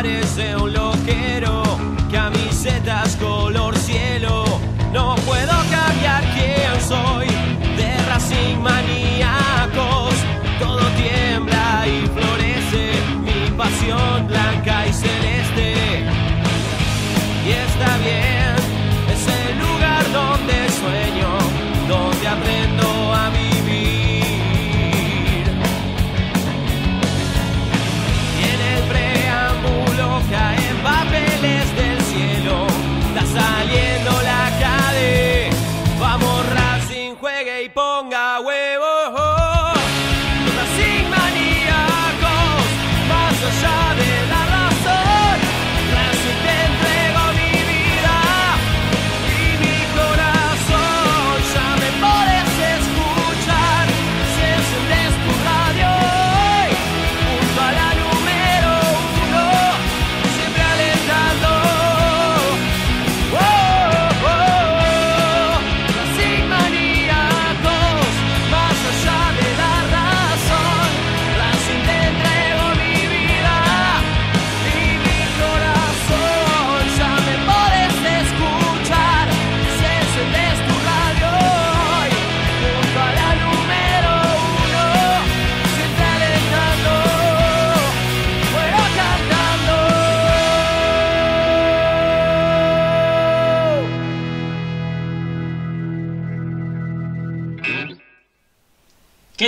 God is in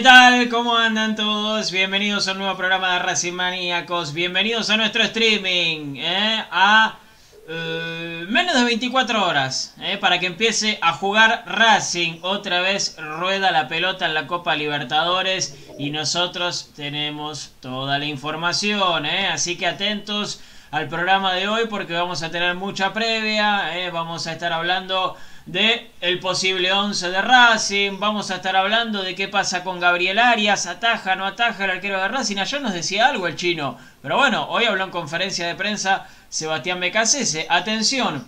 ¿Qué tal? ¿Cómo andan todos? Bienvenidos a un nuevo programa de Racing Maníacos. Bienvenidos a nuestro streaming. ¿eh? A eh, menos de 24 horas. ¿eh? Para que empiece a jugar Racing. Otra vez rueda la pelota en la Copa Libertadores. Y nosotros tenemos toda la información. Así que atentos al programa de hoy porque vamos a tener mucha previa, vamos a estar hablando de el posible 11 de Racing, vamos a estar hablando de qué pasa con Gabriel Arias, ataja, no ataja el arquero de Racing, ayer nos decía algo el chino, pero bueno, hoy habló en conferencia de prensa Sebastián Becasese, atención,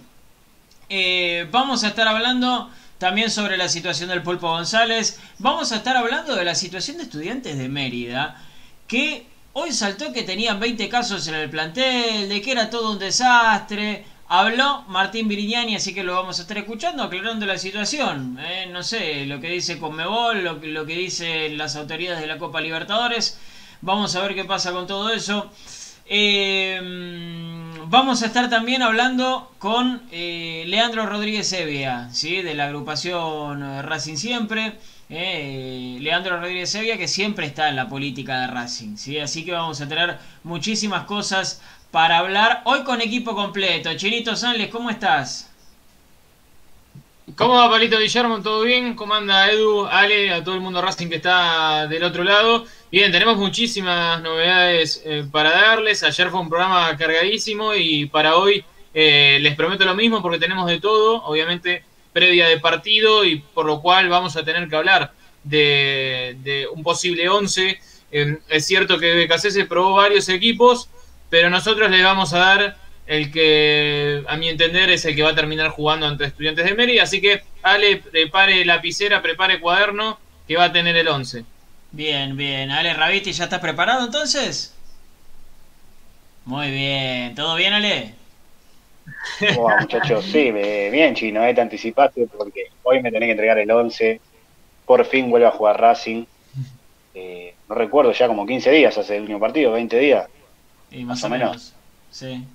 eh, vamos a estar hablando también sobre la situación del Pulpo González, vamos a estar hablando de la situación de estudiantes de Mérida, que hoy saltó que tenían 20 casos en el plantel, de que era todo un desastre, Habló Martín Virignani, así que lo vamos a estar escuchando, aclarando la situación. ¿eh? no sé, lo que dice Conmebol, lo, que dicen las autoridades de la Copa Libertadores. Vamos a ver qué pasa con todo eso. Eh, vamos a estar también hablando con eh, Leandro Rodríguez Evia, ¿sí? de la agrupación Racing Siempre. Leandro Rodríguez Sevilla que siempre está en la política de Racing, ¿sí? así que vamos a tener muchísimas cosas para hablar hoy con equipo completo. Chinito Sanles, ¿cómo estás? ¿Cómo va, Palito Guillermo? ¿Todo bien? ¿Cómo anda Edu, Ale, a todo el mundo Racing que está del otro lado? Bien, tenemos muchísimas novedades eh, para darles. Ayer fue un programa cargadísimo y para hoy eh, les prometo lo mismo porque tenemos de todo, obviamente previa de partido y por lo cual vamos a tener que hablar de, un posible 11. Eh, es cierto que BKC se probó varios equipos, pero nosotros le vamos a dar el que, a mi entender, es el que va a terminar jugando ante estudiantes de Mérida. Así que, Ale, prepare lapicera, prepare cuaderno, que va a tener el 11. Bien, bien. Ale Raviti, ¿ya estás preparado entonces? Muy bien. ¿Todo bien, Ale? Bueno, muchachos, sí, bien chino, eh, te anticipaste porque hoy me tenés que entregar el 11. Por fin vuelve a jugar Racing. Eh, no recuerdo, ya como 15 días hace el último partido, 20 días. Y más, o, menos. Sí.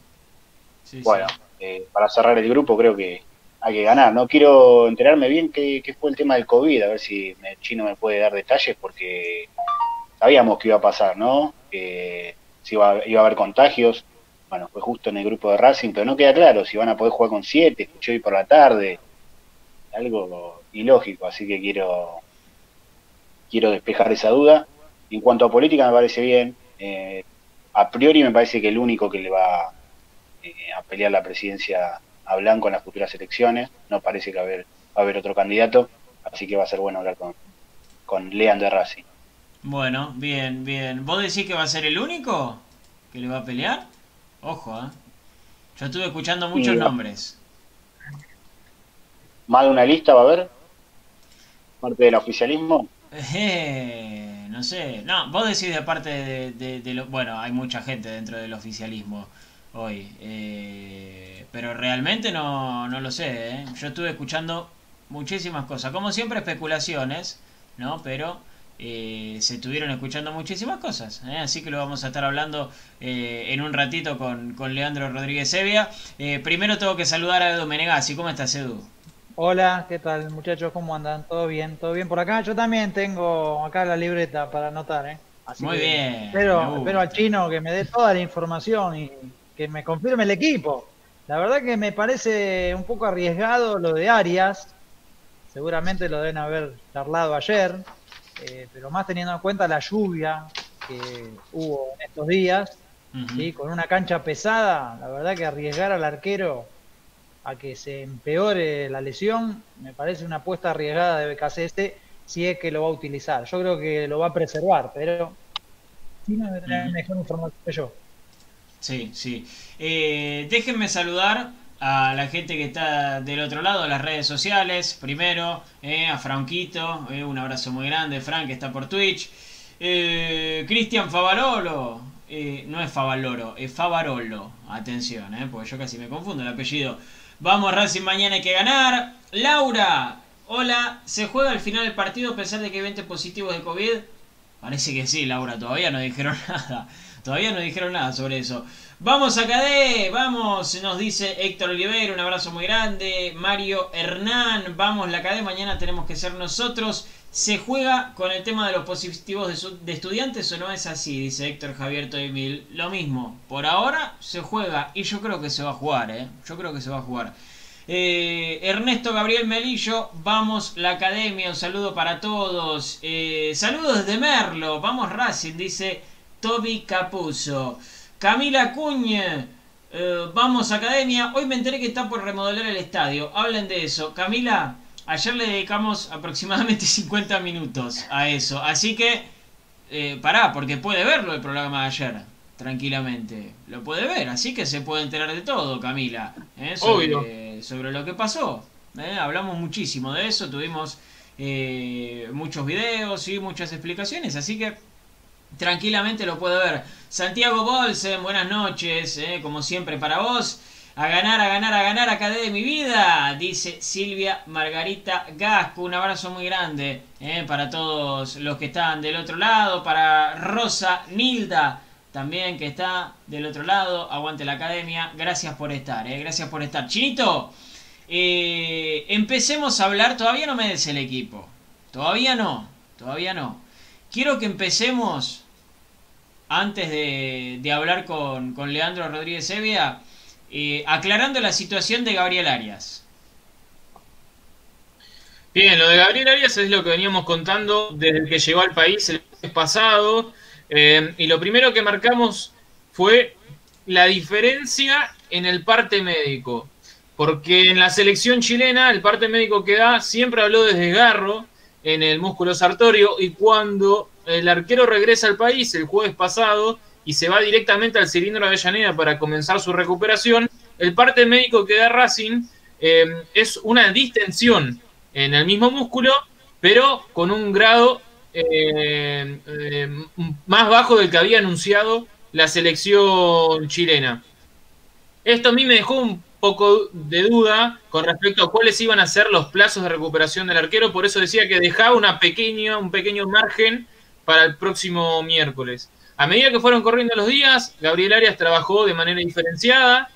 bueno, eh, para cerrar el grupo creo que hay que ganar. No quiero enterarme bien qué, fue el tema del COVID, a ver si el chino me puede dar detalles, porque sabíamos que iba a pasar, ¿no? Que si iba, iba a haber contagios. Bueno, fue justo en el grupo de Racing, pero no queda claro si van a poder jugar con siete, escuché hoy por la tarde. Algo ilógico, así que quiero, quiero despejar esa duda. En cuanto a política me parece bien. Eh, a priori me parece que el único que le va eh, a pelear la presidencia a Blanco en las futuras elecciones, no parece que va a haber, otro candidato, así que va a ser bueno hablar con, con Lean de Racing. Bueno, bien, bien. ¿Vos decís que va a ser el único que le va a pelear? Ojo, ¿eh? Yo estuve escuchando muchos nombres. ¿Más de una lista va a haber? ¿Parte del oficialismo? Eh, no sé. No, vos decís de parte de, lo... Bueno, hay mucha gente dentro del oficialismo hoy. Eh, pero realmente no, no lo sé. ¿eh? Yo estuve escuchando muchísimas cosas. Como siempre, especulaciones, ¿no? Pero eh, se estuvieron escuchando muchísimas cosas. Así que lo vamos a estar hablando en un ratito con, con Leandro Rodríguez Evia. primero tengo que saludar a Edu Menegazzi. ¿Cómo estás, Edu? Hola, ¿qué tal muchachos? ¿Cómo andan? ¿Todo bien? ¿Todo bien por acá? Yo también tengo acá la libreta para anotar, ¿eh? Muy bien. Espero, espero al chino que me dé toda la información y que me confirme el equipo. La verdad que me parece un poco arriesgado lo de Arias. Seguramente lo deben haber charlado ayer, eh, pero más teniendo en cuenta la lluvia que hubo en estos días, y con una cancha pesada, la verdad que arriesgar al arquero a que se empeore la lesión, me parece una apuesta arriesgada de BKCS si es que lo va a utilizar. Yo creo que lo va a preservar, pero sí me mejor información que yo. Sí, sí. Eh, déjenme saludar a la gente que está del otro lado de las redes sociales. Primero, eh, a Franquito, eh, un abrazo muy grande. Frank que está por Twitch. Cristian Favalolo, no es Favaloro, es Favarolo. Atención, porque yo casi me confundo el apellido. Vamos Racing, mañana hay que ganar. Laura, hola, ¿se juega al final del partido a pesar de que hay 20 positivos de COVID? Parece que sí, Laura, todavía no dijeron nada. Todavía no dijeron nada sobre eso. Vamos a KD, vamos, nos dice Héctor Oliveira, un abrazo muy grande. Mario Hernán, vamos la KD, mañana tenemos que ser nosotros. ¿Se juega con el tema de los positivos de, estudiantes o no es así? Dice Héctor Javier Toimil. Lo mismo, por ahora se juega y yo creo que se va a jugar, ¿eh? Yo creo que se va a jugar. Eh, Ernesto Gabriel Melillo, vamos la academia, un saludo para todos. Eh, saludos desde Merlo, vamos Racing, dice Toby Capuzzo. Camila Cuña, Eh, vamos, Academia. Hoy me enteré que está por remodelar el estadio. Hablen de eso. Camila, ayer le dedicamos aproximadamente 50 minutos a eso. Así que, eh, pará, porque puede verlo el programa de ayer. Tranquilamente. Lo puede ver, así que se puede enterar de todo, Camila. ¿eh? Sobre, sobre, lo que pasó. ¿eh? Hablamos muchísimo de eso. Tuvimos muchos videos y muchas explicaciones. Así que tranquilamente lo puede ver. Santiago Bolsen, buenas noches, eh, como siempre para vos. A ganar, a ganar, a ganar, acá de mi vida, dice Silvia Margarita Gasco. Un abrazo muy grande eh, para todos los que están del otro lado. Para Rosa Nilda, también que está del otro lado. Aguante la academia. Gracias por estar, eh, gracias por estar. Chinito, empecemos a hablar. Todavía no me des el equipo. Todavía no, todavía no. Quiero que empecemos, antes de, hablar con, Leandro Rodríguez Evia, eh, aclarando la situación de Gabriel Arias. Bien, lo de Gabriel Arias es lo que veníamos contando desde que llegó al país el mes pasado. Eh, y lo primero que marcamos fue la diferencia en el parte médico. Porque en la selección chilena el parte médico que da siempre habló de desgarro en el músculo sartorio y cuando el arquero regresa al país el jueves pasado y se va directamente al cilindro de Avellaneda para comenzar su recuperación, el parte médico que da Racing eh, es una distensión en el mismo músculo, pero con un grado eh, eh, más bajo del que había anunciado la selección chilena. Esto a mí me dejó un poco de duda con respecto a cuáles iban a ser los plazos de recuperación del arquero, por eso decía que dejaba una pequeña, un pequeño margen para el próximo miércoles. A medida que fueron corriendo los días, Gabriel Arias trabajó de manera diferenciada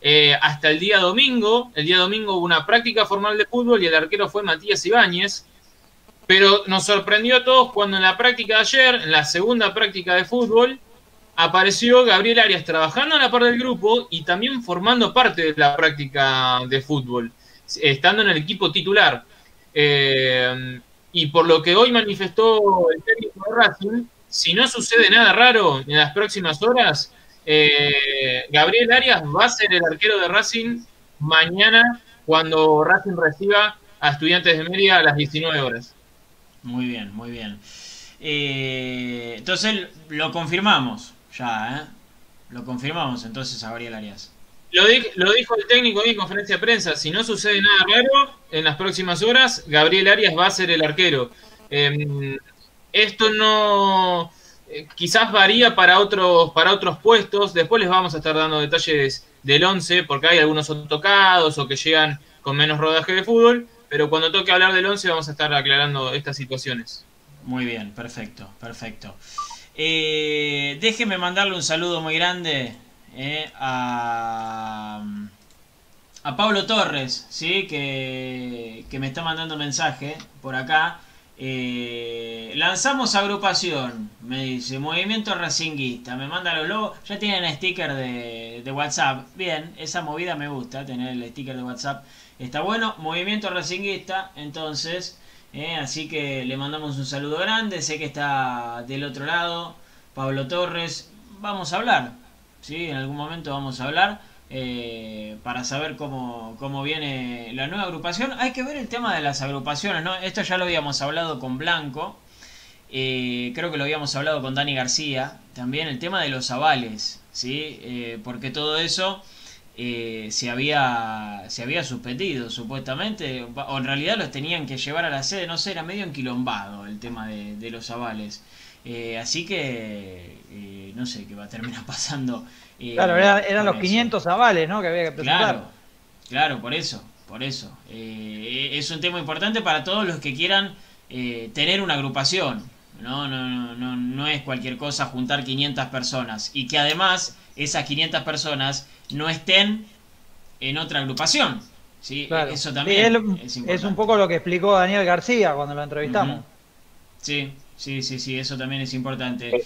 eh, hasta el día domingo. El día domingo hubo una práctica formal de fútbol y el arquero fue Matías Ibáñez. Pero nos sorprendió a todos cuando en la práctica de ayer, en la segunda práctica de fútbol, apareció Gabriel Arias trabajando a la par del grupo y también formando parte de la práctica de fútbol, estando en el equipo titular. Eh, y por lo que hoy manifestó el técnico de Racing, si no sucede nada raro en las próximas horas, eh, Gabriel Arias va a ser el arquero de Racing mañana cuando Racing reciba a Estudiantes de Mérida a las 19 horas. Muy bien, muy bien. Eh, entonces lo confirmamos. Ya, ¿eh? Lo confirmamos entonces a Gabriel Arias. Lo, lo, dijo el técnico en conferencia de prensa. Si no sucede nada raro en las próximas horas, Gabriel Arias va a ser el arquero. Em, esto no. Eh, quizás varía para otros, para otros puestos. Después les vamos a estar dando detalles del 11, porque hay algunos tocados o que llegan con menos rodaje de fútbol. Pero cuando toque hablar del 11, vamos a estar aclarando estas situaciones. Muy bien, perfecto, perfecto. Eh, déjeme mandarle un saludo muy grande eh, a, a Pablo Torres, ¿sí? que, me está mandando mensaje por acá. Eh, lanzamos agrupación, me dice, Movimiento Racinguista, me manda los logos, ya tienen sticker de, WhatsApp, bien, esa movida me gusta, tener el sticker de WhatsApp, está bueno, Movimiento Racinguista, entonces, eh, así que le mandamos un saludo grande. Sé que está del otro lado Pablo Torres. Vamos a hablar. ¿sí? En algún momento vamos a hablar. Eh, para saber cómo, cómo, viene la nueva agrupación. Hay que ver el tema de las agrupaciones, ¿no? Esto ya lo habíamos hablado con Blanco, eh, creo que lo habíamos hablado con Dani García, también el tema de los avales, ¿sí? porque todo eso eh, se, había, se había suspendido supuestamente, o en realidad los tenían que llevar a la sede, no sé, era medio enquilombado el tema de, los avales. Eh, así que eh, no sé qué va a terminar pasando. Claro, eran los 500 avales ¿no? que había que presentar. Claro, claro por eso, por eso. es un tema importante para todos los que quieran tener una agrupación. No, no, no, no, no es cualquier cosa juntar 500 personas y que además esas 500 personas no estén en otra agrupación. ¿sí? Eso también es, un poco lo que explicó Daniel García cuando lo entrevistamos. Sí, sí, sí, sí, eso también es importante.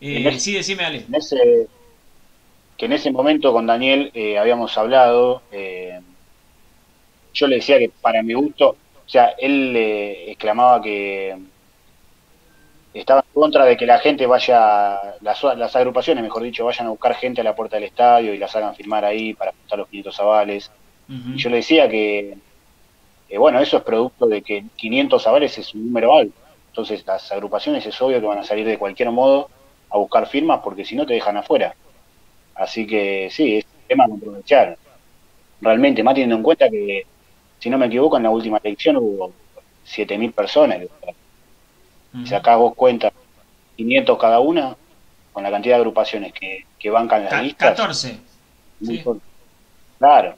Eh, sí, decime, Ale. Que en ese momento con Daniel eh, habíamos hablado, eh, yo le decía que para mi gusto, o sea, él exclamaba que estaba en contra de que la gente vaya, las, las agrupaciones, mejor dicho, vayan a buscar gente a la puerta del estadio y las hagan firmar ahí para juntar los 500 avales. Y yo le decía que, bueno, eso es producto de que 500 avales es un número alto. Entonces las agrupaciones es obvio que van a salir de cualquier modo a buscar firmas porque si no te dejan afuera. Así que sí, es un tema de aprovechar. Realmente, más teniendo en cuenta que, si no me equivoco, en la última elección hubo 7.000 personas. Si sacás vos cuenta 500 cada una, con la cantidad de agrupaciones que, que bancan las listas. 14. Claro,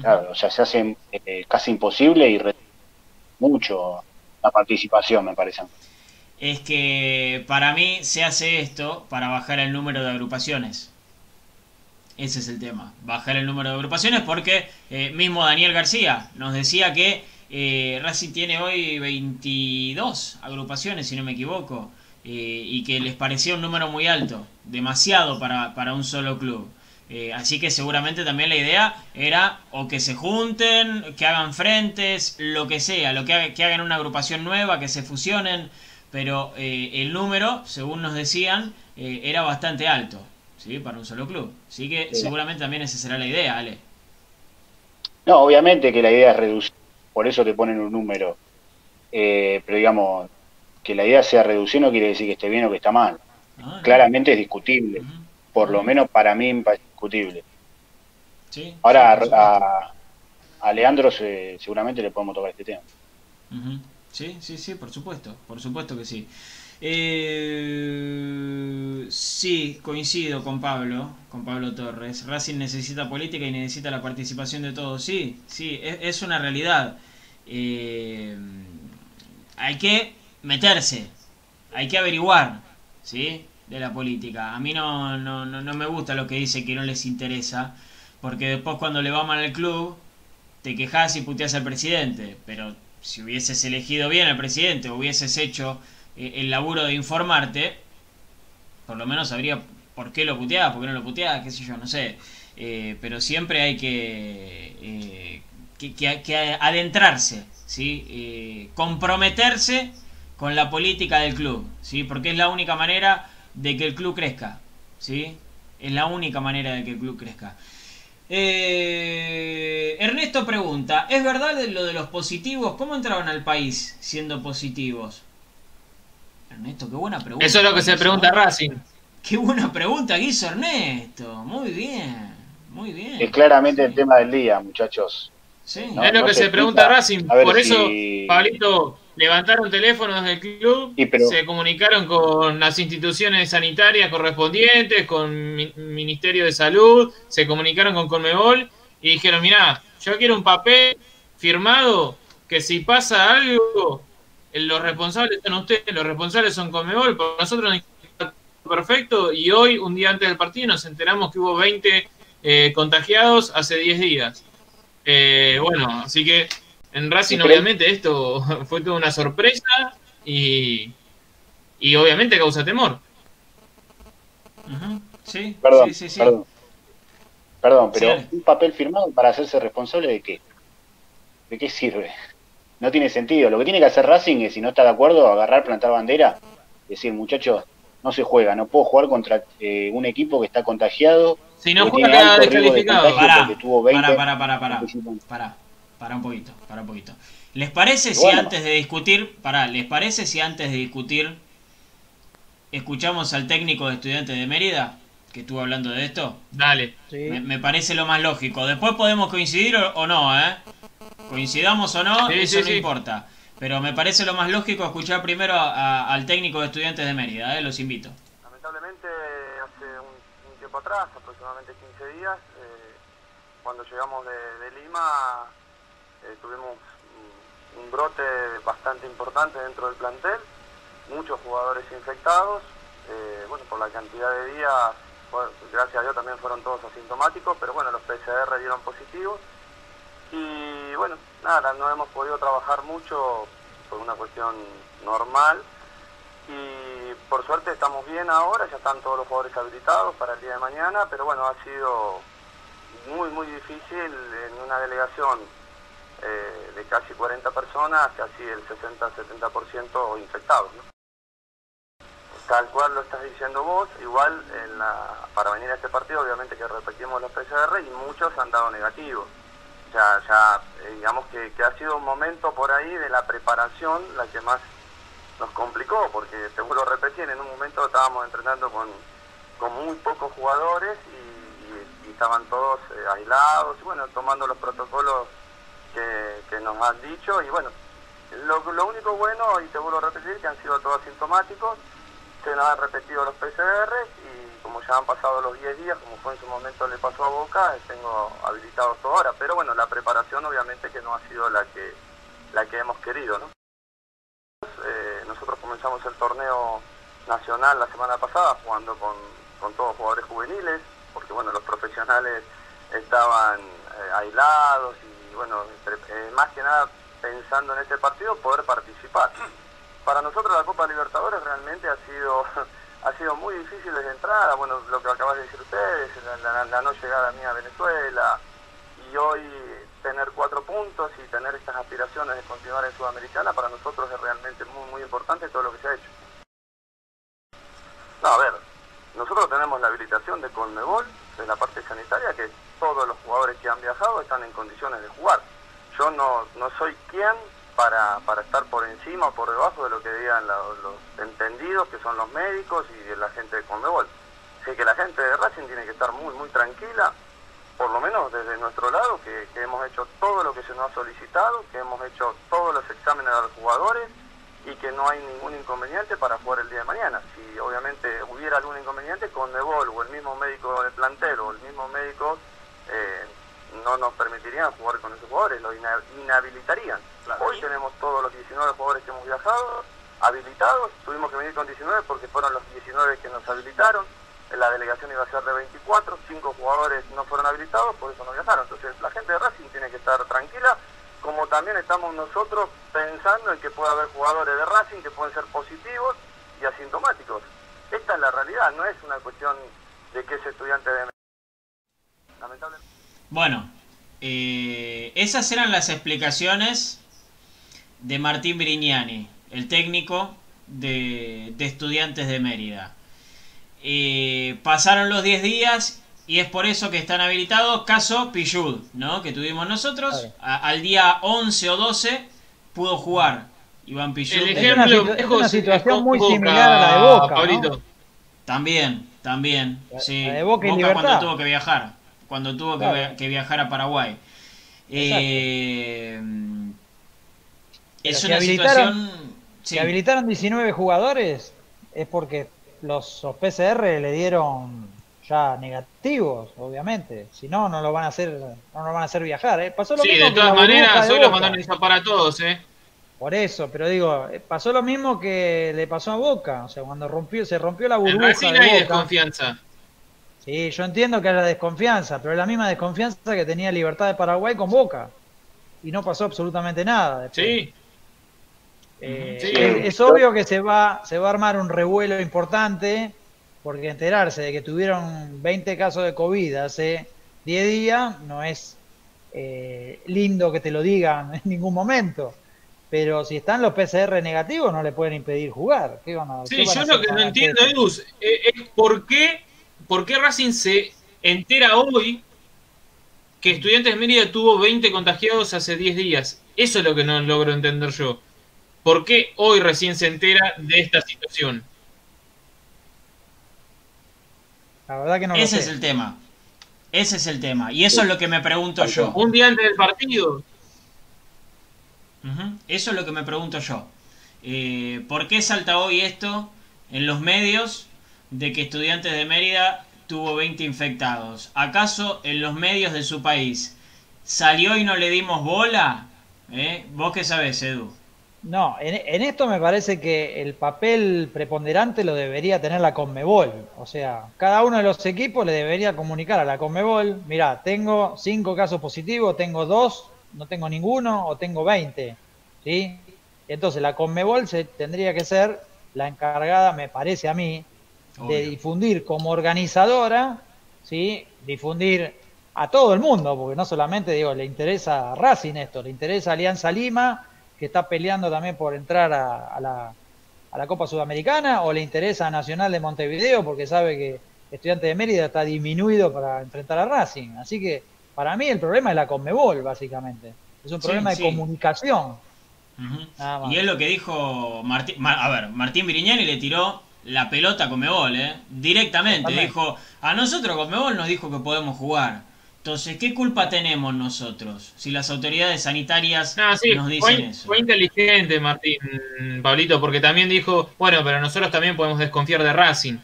claro, o sea, se hace eh, casi imposible y mucho la participación, me parece. Es que para mí se hace esto para bajar el número de agrupaciones. Ese es el tema, bajar el número de agrupaciones porque eh, mismo Daniel García nos decía que eh, Racing tiene hoy 22 agrupaciones, si no me equivoco, eh, y que les parecía un número muy alto, demasiado para, para un solo club. Eh, así que seguramente también la idea era o que se junten, que hagan frentes, lo que sea, lo que, que hagan una agrupación nueva, que se fusionen, pero el número, según nos decían, era bastante alto. ¿Sí? para un solo club. Así que seguramente también esa será la idea, Ale. No, obviamente que la idea es reducir, por eso te ponen un número. Eh, pero digamos, que la idea sea reducir no quiere decir que esté bien o que está mal. Ah, Claramente es discutible. Por lo menos para mí es discutible. Sí, Ahora a, a, Leandro seguramente le podemos tocar este tema. Sí, sí, sí, por supuesto. Por supuesto que sí. Eh, sí, coincido con Pablo, con Pablo Torres. Racing necesita política y necesita la participación de todos. Sí, sí, es, una realidad. Eh, hay que meterse, hay que averiguar, ¿sí? De la política. A mí no, no, no, me gusta lo que dice que no les interesa, porque después cuando le va mal al club, te quejas y puteas al presidente. Pero si hubieses elegido bien al presidente, hubieses hecho el laburo de informarte, por lo menos sabría por qué lo puteaba, por qué no lo puteaba, qué sé yo, no sé. Eh, pero siempre hay que, eh, que, adentrarse, ¿sí? comprometerse con la política del club, ¿sí? porque es la única manera de que el club crezca. ¿sí? Es la única manera de que el club crezca. Ernesto pregunta, ¿es verdad lo de los positivos? ¿Cómo entraban al país siendo positivos? Ernesto, qué buena pregunta. Eso es lo que se pregunta Racing. Qué buena pregunta que hizo Ernesto. Muy bien, muy bien. Es claramente el tema del día, muchachos. Sí. es lo que se, pregunta Racing. Por eso, Pablito, levantaron teléfonos del club, se comunicaron con las instituciones sanitarias correspondientes, con Ministerio de Salud, se comunicaron con Conmebol y dijeron, mirá, yo quiero un papel firmado que si pasa algo los responsables son ustedes, los responsables son Comebol, por nosotros perfecto y hoy, un día antes del partido, nos enteramos que hubo 20 eh, contagiados hace 10 días. Eh, bueno, así que en Racing obviamente esto fue toda una sorpresa y, y obviamente causa temor. Sí, perdón, sí, sí, perdón. Perdón, pero un papel firmado para hacerse responsable de qué? ¿De qué sirve? No tiene sentido. Lo que tiene que hacer Racing es, si no está de acuerdo, agarrar, plantar bandera, decir, muchachos, no se juega, no puedo jugar contra eh, un equipo que está contagiado. Si no juega, descalificado. Para, para, para, para, para, para, un poquito, para un poquito. ¿Les parece si antes de discutir, para, ¿les parece si antes de discutir escuchamos al técnico de estudiantes de Mérida? que estuvo hablando de esto. Dale. Me, parece lo más lógico. Después podemos coincidir o, no, ¿eh? Coincidamos o no, eso no importa. Pero me parece lo más lógico escuchar primero al técnico de estudiantes de Mérida, ¿eh? los invito. Lamentablemente, hace un, tiempo atrás, aproximadamente 15 días, eh, cuando llegamos de, Lima, eh, tuvimos un, brote bastante importante dentro del plantel, muchos jugadores infectados, eh, bueno, por la cantidad de días, gracias a Dios también fueron todos asintomáticos, pero bueno, los PCR dieron positivos y bueno, nada, no hemos podido trabajar mucho por una cuestión normal. Y por suerte estamos bien ahora, ya están todos los jugadores habilitados para el día de mañana, pero bueno, ha sido muy, muy difícil en una delegación eh, de casi 40 personas, casi el 60-70% infectados. ¿no? tal cual lo estás diciendo vos, igual para venir a este partido obviamente que repetimos los PCR y muchos han dado negativos. Ya eh, digamos que, ha sido un momento por ahí de la preparación la que más nos complicó, porque te vuelvo a repetir, en un momento estábamos entrenando con, con muy pocos jugadores y, estaban todos eh, aislados y bueno, tomando los protocolos que, nos han dicho y bueno, lo, lo, único bueno, y te vuelvo a repetir, que han sido todos asintomáticos, se nos han repetido los PCR como ya han pasado los 10 días, como fue en su momento le pasó a Boca, tengo habilitados ahora. Pero bueno, la preparación obviamente que no ha sido la que, la que hemos querido. ¿no? Eh, nosotros comenzamos el torneo nacional la semana pasada jugando con, con todos jugadores juveniles, porque bueno, los profesionales estaban eh, aislados y bueno, eh, más que nada pensando en este partido poder participar. Para nosotros la Copa Libertadores realmente ha sido ha sido muy difícil desde entrada, bueno, lo que acabas de decir ustedes, la, no llegada mía a Venezuela, y hoy tener cuatro puntos y tener estas aspiraciones de continuar en Sudamericana, para nosotros es realmente muy, muy importante todo lo que se ha hecho. No, a ver, nosotros tenemos la habilitación de Conmebol, de la parte sanitaria, que todos los jugadores que han viajado están en condiciones de jugar. Yo no, no soy quien para, para estar por encima o por debajo de lo que digan los, entendidos, que son los médicos y la gente de Conmebol. Así que la gente de Racing tiene que estar muy, muy tranquila, por lo menos desde nuestro lado, que, hemos hecho todo lo que se nos ha solicitado, que hemos hecho todos los exámenes a los jugadores y que no hay ningún inconveniente para jugar el día de mañana. Si obviamente hubiera algún inconveniente, Conmebol o el mismo médico del plantel o el mismo médico eh, no nos permitirían jugar con esos jugadores, lo inhabilitarían. Hoy tenemos todos los 19 jugadores que hemos viajado habilitados, tuvimos que venir con 19 porque fueron los 19 que nos habilitaron, la delegación iba a ser de 24, 5 jugadores no fueron habilitados, por eso no viajaron. Entonces la gente de Racing tiene que estar tranquila, como también estamos nosotros pensando en que puede haber jugadores de Racing que pueden ser positivos y asintomáticos. Esta es la realidad, no es una cuestión de que ese estudiante de... Lamentablemente. Bueno, eh, esas eran las explicaciones de Martín Brignani, el técnico de, estudiantes de Mérida. Eh, pasaron los 10 días y es por eso que están habilitados. Caso Pillud, ¿no? Que tuvimos nosotros. al día 11 o 12 pudo jugar Iván Pillud. El ejemplo es una, situación muy similar a la de Boca. También, también. sí. de Boca, cuando tuvo que viajar. Cuando tuvo que, viajar a Paraguay. Eh, es una situación. Si habilitaron 19 jugadores, es porque los, PCR le dieron ya negativos, obviamente. Si no, no lo van a hacer, no lo van a hacer viajar. ¿eh? Pasó lo sí, de todas maneras, hoy los mandaron a para todos, ¿eh? Por eso, pero digo, eh, pasó lo mismo que le pasó a Boca. O sea, cuando rompió, se rompió la burbuja. En de hay desconfianza. Sí, yo entiendo que haya desconfianza, pero es la misma desconfianza que tenía Libertad de Paraguay con Boca. Y no pasó absolutamente nada. Sí. Eh, es, obvio que se va, se va a armar un revuelo importante, porque enterarse de que tuvieron 20 casos de COVID hace 10 días no es eh, lindo que te lo digan en ningún momento. Pero si están los PCR negativos, no le pueden impedir jugar. ¿Qué sí, yo lo que no entiendo, Edu, eh, es por qué, por qué Racing se entera hoy que Estudiantes de Mérida tuvo 20 contagiados hace 10 días. Eso es lo que no logro entender yo. ¿Por qué hoy recién se entera de esta situación? La verdad que no Ese es el tema. Ese es el tema. Y eso es lo que me pregunto yo. Un día antes del partido. Eso es lo que me pregunto yo. Eh, ¿Por qué salta hoy esto en los medios de que Estudiantes de Mérida tuvo 20 infectados? ¿Acaso en los medios de su país salió y no le dimos bola? ¿Eh? ¿Vos qué sabés, Edu? No, en, esto me parece que el papel preponderante lo debería tener la Conmebol. O sea, cada uno de los equipos le debería comunicar a la Conmebol, mira, tengo cinco casos positivos, tengo dos, no tengo ninguno o tengo 20. ¿sí? Entonces la Conmebol se, tendría que ser la encargada, me parece a mí, de difundir como organizadora, ¿sí? difundir a todo el mundo, porque no solamente digo, le interesa a Racing esto, le interesa a Alianza Lima, que está peleando también por entrar a, la, a la Copa Sudamericana o le interesa a Nacional de Montevideo porque sabe que Estudiante de Mérida está disminuido para enfrentar a Racing. Así que para mí el problema es la Conmebol, básicamente. Es un problema de comunicación. Y es lo que dijo Martín. A ver, Martín Viriñani le tiró la pelota a Conmebol, ¿eh? Directamente. Dijo: A nosotros Conmebol nos dijo que podemos jugar. Entonces, ¿qué culpa tenemos nosotros si las autoridades sanitarias nos dicen fue, eso? Fue inteligente, Martín, Pablito, porque también dijo: Bueno, pero nosotros también podemos desconfiar de Racing.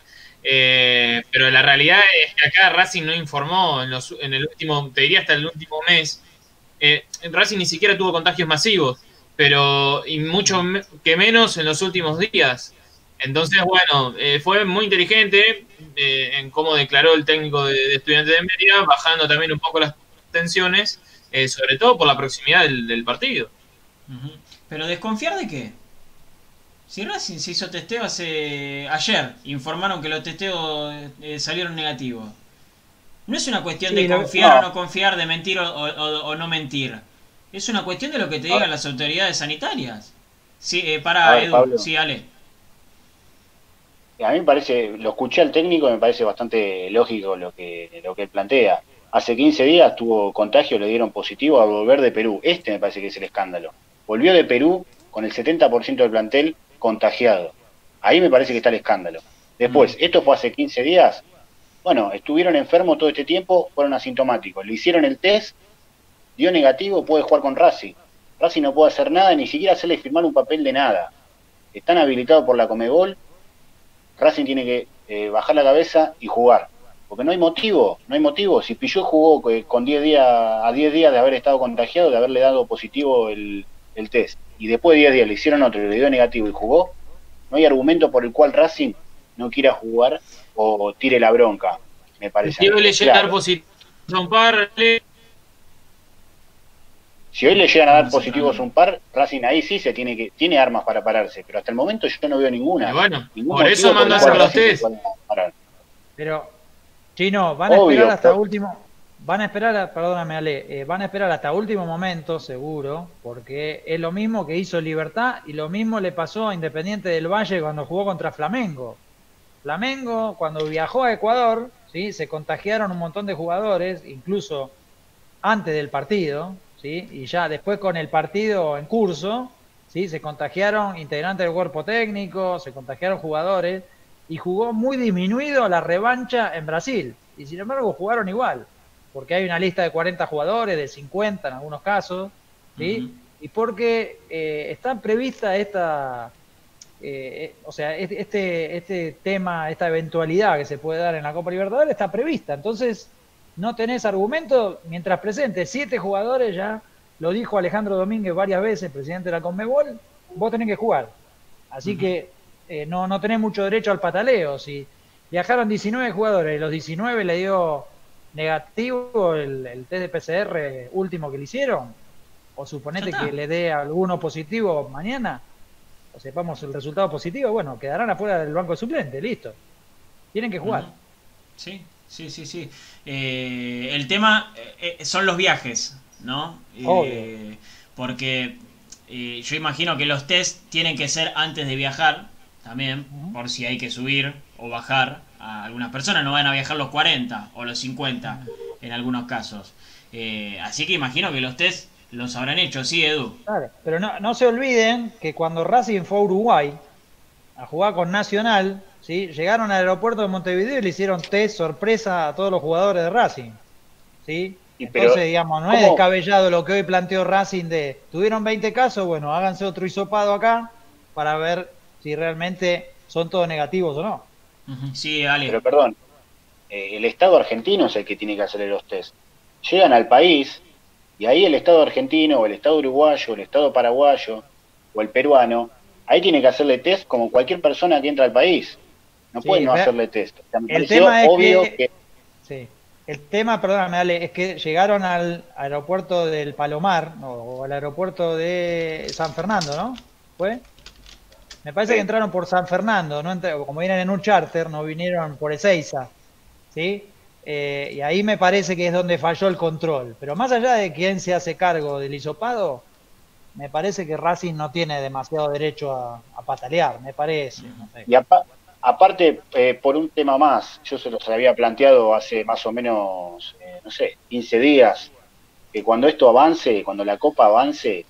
Eh, pero la realidad es que acá Racing no informó en, los, en el último, te diría hasta el último mes. Eh, Racing ni siquiera tuvo contagios masivos, pero y mucho que menos en los últimos días. Entonces, bueno, eh, fue muy inteligente eh, en cómo declaró el técnico de, Estudiantes de Mérida, bajando también un poco las tensiones, sobre todo por la proximidad del, partido. Pero desconfiar de qué? Si Racing se hizo testeo hace ayer, informaron que los testeos eh, salieron negativos. No es una cuestión de confiar o no confiar, de mentir o, no mentir. Es una cuestión de lo que te digan las autoridades sanitarias. Sí, eh, para Edu, sí, Ale. A mí me parece, lo escuché al técnico y me parece bastante lógico lo que, lo que él plantea. Hace 15 días tuvo contagio, le dieron positivo a volver de Perú. Este me parece que es el escándalo. Volvió de Perú con el 70% del plantel contagiado. Ahí me parece que está el escándalo. Después, mm. esto fue hace 15 días. Bueno, estuvieron enfermos todo este tiempo, fueron asintomáticos. Le hicieron el test, dio negativo, puede jugar con Racing. Racing no puede hacer nada, ni siquiera hacerle firmar un papel de nada. Están habilitados por la Comebol. Racing tiene que eh, bajar la cabeza y jugar. Porque no hay motivo, no hay motivo. Si Pilló jugó con 10 días, a 10 días de haber estado contagiado, de haberle dado positivo el, el test, y después de 10 días le hicieron otro y le dio negativo y jugó, no hay argumento por el cual Racing no quiera jugar o tire la bronca, me parece. Le positivo si hoy le llegan a dar positivos un par, Racing ahí sí se tiene que tiene armas para pararse, pero hasta el momento yo no veo ninguna. bueno, por eso mandó a los test. Pero, Chino, van a esperar hasta último Van a esperar, perdóname Ale, eh, van a esperar hasta último momento, seguro, porque es lo mismo que hizo Libertad y lo mismo le pasó a Independiente del Valle cuando jugó contra Flamengo. Flamengo, cuando viajó a Ecuador, ¿sí? se contagiaron un montón de jugadores, incluso antes del partido, ¿sí? y ya después con el partido en curso, ¿sí? se contagiaron integrantes del cuerpo técnico, se contagiaron jugadores, y jugó muy disminuido la revancha en Brasil, y sin embargo jugaron igual porque hay una lista de 40 jugadores, de 50 en algunos casos, ¿sí? Y porque eh, está prevista esta, eh, o sea, este, este tema, esta eventualidad que se puede dar en la Copa Libertadores está prevista. Entonces, no tenés argumento mientras presentes siete jugadores, ya lo dijo Alejandro Domínguez varias veces, presidente de la Conmebol, vos tenés que jugar. Así que eh, no, no tenés mucho derecho al pataleo. Si viajaron 19 jugadores y los 19 le dio negativo el, el, test de PCR último que le hicieron? ¿O suponete que le dé alguno positivo mañana? O sepamos el resultado positivo, bueno, quedarán afuera del banco de suplente, listo. Tienen que jugar. Sí, sí, sí, sí. Eh, el tema eh, eh, son los viajes, ¿no? porque yo imagino que los test tienen que ser antes de viajar, también, por si hay que subir o bajar a algunas personas, no van a viajar los 40 o los 50 en algunos casos. Así que imagino que los test los habrán hecho, ¿sí, Edu? Claro, pero no, no se olviden que cuando Racing fue a Uruguay a jugar con Nacional, ¿sí? llegaron al aeropuerto de Montevideo y le hicieron test sorpresa a todos los jugadores de Racing. ¿sí? Entonces, digamos, no es descabellado lo que hoy planteó Racing de, tuvieron 20 casos, bueno, háganse otro hisopado acá para ver si realmente son todos negativos o no. Sí, Ale. Pero perdón, eh, el Estado argentino es el que tiene que hacerle los test. Llegan al país y ahí el Estado argentino o el Estado uruguayo, el Estado paraguayo o el peruano, ahí tiene que hacerle test como cualquier persona que entra al país. No puede no hacerle test. el tema es que, Sí. El tema, perdóname, Ale, es que llegaron al aeropuerto del Palomar o al aeropuerto de San Fernando, ¿no? ¿Fue? Me parece que entraron por San Fernando, ¿no? como vienen en un charter, no vinieron por Ezeiza, ¿sí? Eh, y ahí me parece que es donde falló el control. Pero más allá de quién se hace cargo del hisopado, me parece que Racing no tiene demasiado derecho a, patalear, me parece. Y aparte, eh, por un tema más, yo se los había planteado hace más o menos, eh, no sé, 15 días, que cuando esto avance, cuando la Copa avance,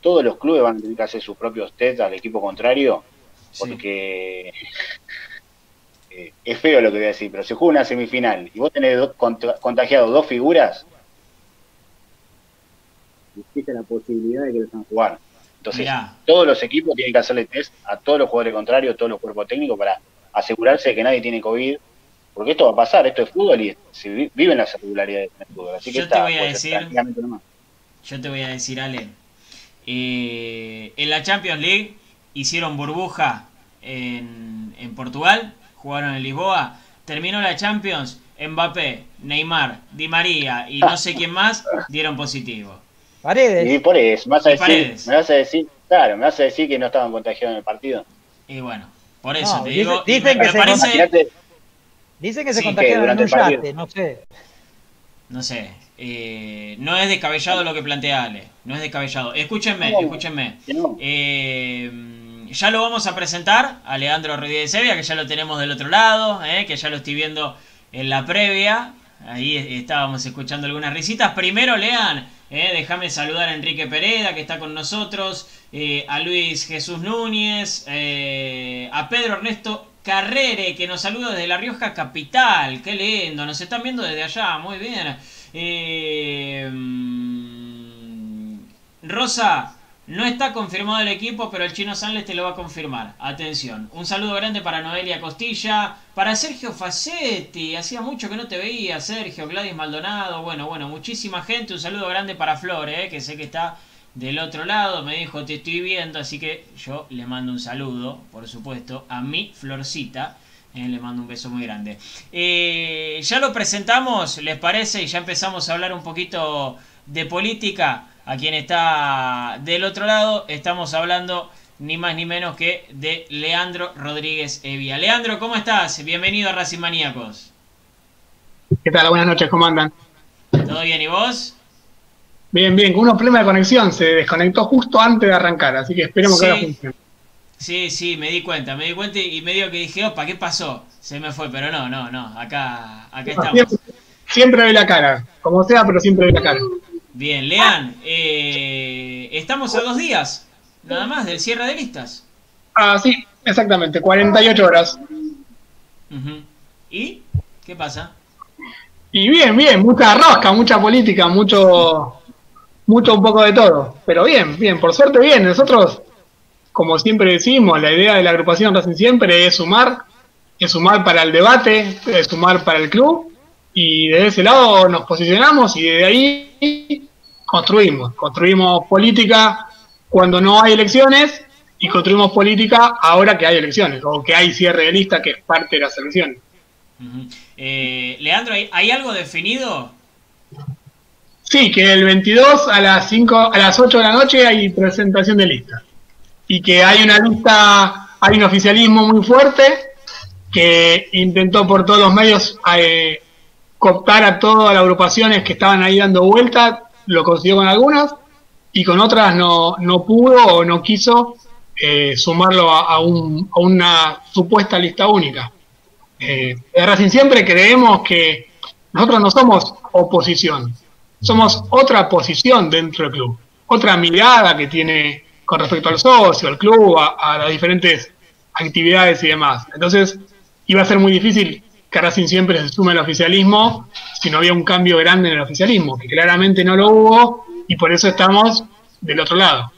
todos los clubes van a tener que hacer sus propios test al equipo contrario, porque eh, es feo lo que voy a decir, pero se juega una semifinal y vos tenés contagiado dos figuras, existe la posibilidad de que los van a Entonces, todos los equipos tienen que hacerle test a todos los jugadores contrarios, a todos los cuerpos técnicos para asegurarse de que nadie tiene COVID, porque esto va a pasar, esto es fútbol y se viven las irregularidades del fútbol. Así que yo te voy a decir, yo te voy a decir, Ale, eh, en la Champions League hicieron burbuja en, en Portugal, jugaron en Lisboa, terminó la Champions, Mbappé, Neymar, Di María y no sé quién más dieron positivo. Paredes. Y por eso, me vas, a decir, me vas a decir, claro, me vas a decir que no estaban contagiados en el partido. Y bueno, por eso te digo, dicen, que se parece... Dicen que se contagiaron en un yate, no sé. No sé, eh, no es descabellado lo que plantea Ale, no es descabellado. Escúchenme, escúchenme. Eh, ya lo vamos a presentar a Leandro Rodríguez Sevilla, que ya lo tenemos del otro lado, eh, que ya lo estoy viendo en la previa. Ahí estábamos escuchando algunas risitas. Primero, lean eh, déjame saludar a Enrique Pereda, que está con nosotros, eh, a Luis Jesús Núñez, eh, a Pedro Ernesto Carrere, que nos saluda desde La Rioja Capital. Qué lindo, nos están viendo desde allá, muy bien. Mm, Rosa, no está confirmado el equipo, pero el chino Sanles te lo va a confirmar. Atención. Un saludo grande para Noelia Costilla, para Sergio Facetti. Hacía mucho que no te veía, Sergio, Gladys Maldonado. Bueno, bueno, muchísima gente. Un saludo grande para Flor, eh, que sé que está del otro lado. Me dijo, te estoy viendo, así que yo le mando un saludo, por supuesto, a mi Florcita. Eh, le mando un beso muy grande. Eh, ya lo presentamos, ¿les parece? Y ya empezamos a hablar un poquito de política a quien está del otro lado. Estamos hablando ni más ni menos que de Leandro Rodríguez Evia. Leandro, ¿cómo estás? Bienvenido a Racing Maníacos. ¿Qué tal? Buenas noches, ¿cómo andan? ¿Todo bien y vos? Bien, bien, con unos problemas de conexión, se desconectó justo antes de arrancar, así que esperemos que ahora funcione. Sí, sí, me di cuenta, me di cuenta y medio que dije, opa, ¿qué pasó? Se me fue, pero no, no, no, acá, acá estamos. Siempre, siempre ve la cara, como sea, pero siempre ve la cara. Bien, Lean, eh, estamos a dos días, nada más, del cierre de listas. Ah, sí, exactamente, 48 horas. ¿Y qué pasa? Y bien, bien, mucha rosca, mucha política, mucho, mucho un poco de todo. Pero bien, bien, por suerte bien. Nosotros, como siempre decimos, la idea de la agrupación Racing Siempre es sumar, es sumar para el debate, es sumar para el club y desde ese lado nos posicionamos y desde ahí construimos. Construimos política cuando no hay elecciones y construimos política ahora que hay elecciones o que hay cierre de lista que es parte de las elecciones. Eh, Leandro, ¿hay, algo definido? Sí, que el 22 a las 5, a las 8 de la noche hay presentación de lista. Y que hay una lista, hay un oficialismo muy fuerte que intentó por todos los medios eh, cooptar a todas las agrupaciones que estaban ahí dando vueltas, lo consiguió con algunas y con otras no, no pudo o no quiso eh, sumarlo a, una supuesta lista única. Eh, de Racing siempre creemos que nosotros no somos oposición, somos otra posición dentro del club, otra mirada que tiene con respecto al socio, al club, a, a las diferentes actividades y demás. Entonces, iba a ser muy difícil que Racing siempre se sume al oficialismo si no había un cambio grande en el oficialismo, que claramente no lo hubo y por eso estamos del otro lado.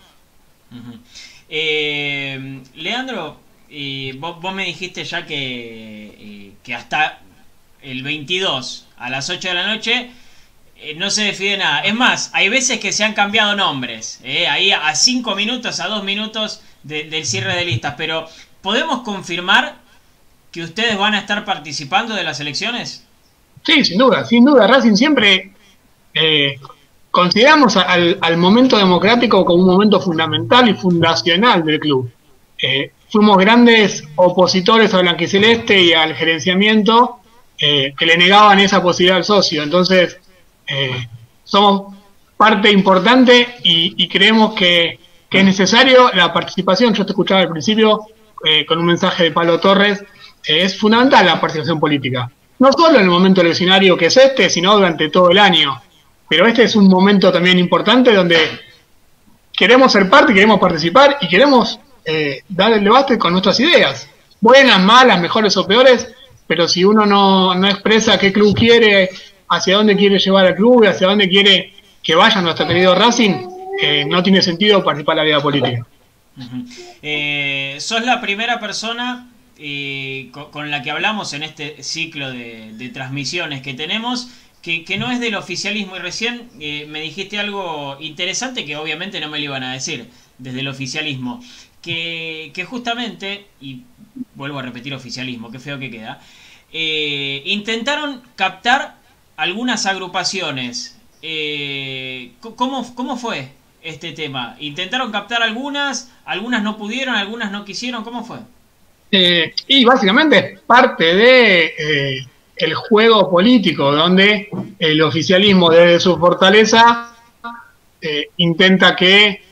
Eh, Leandro, vos, me dijiste ya que, eh, hasta el 22 a las 8 de la noche eh, no se define nada. Es más, hay veces que se han cambiado nombres, ahí a 5 minutos, a 2 minutos del cierre de listas, pero ¿podemos confirmar que ustedes van a estar participando de las elecciones? Sí, sin duda, sin duda. Racing siempre eh, consideramos al, momento democrático como un momento fundamental y fundacional del club. Eh, fuimos grandes opositores a Blanquiceleste y al gerenciamiento eh, que le negaban esa posibilidad al socio. Entonces, somos parte importante y, creemos que, es necesario la participación. Yo te escuchaba al principio con un mensaje de Pablo Torres, es fundamental la participación política. No solo en el momento eleccionario que es este, sino durante todo el año. Pero este es un momento también importante donde queremos ser parte, queremos participar y queremos eh, dar el debate con nuestras ideas. Buenas, malas, mejores o peores, pero si uno no, no expresa qué club quiere, hacia dónde quiere llevar al club y hacia dónde quiere que vaya nuestro querido Racing, eh, no tiene sentido participar en la vida política. Eh, sos la primera persona eh, con, la que hablamos en este ciclo de, transmisiones que tenemos, que, no es del oficialismo y recién me dijiste algo interesante que obviamente no me lo iban a decir desde el oficialismo, que, justamente, y vuelvo a repetir oficialismo, qué feo que queda, intentaron captar algunas agrupaciones. Eh, ¿cómo, ¿Cómo fue este tema? ¿Intentaron captar algunas? ¿Algunas no pudieron? ¿Algunas no quisieron? ¿Cómo fue? Eh, y básicamente es parte de eh, el juego político, donde el oficialismo desde su fortaleza intenta que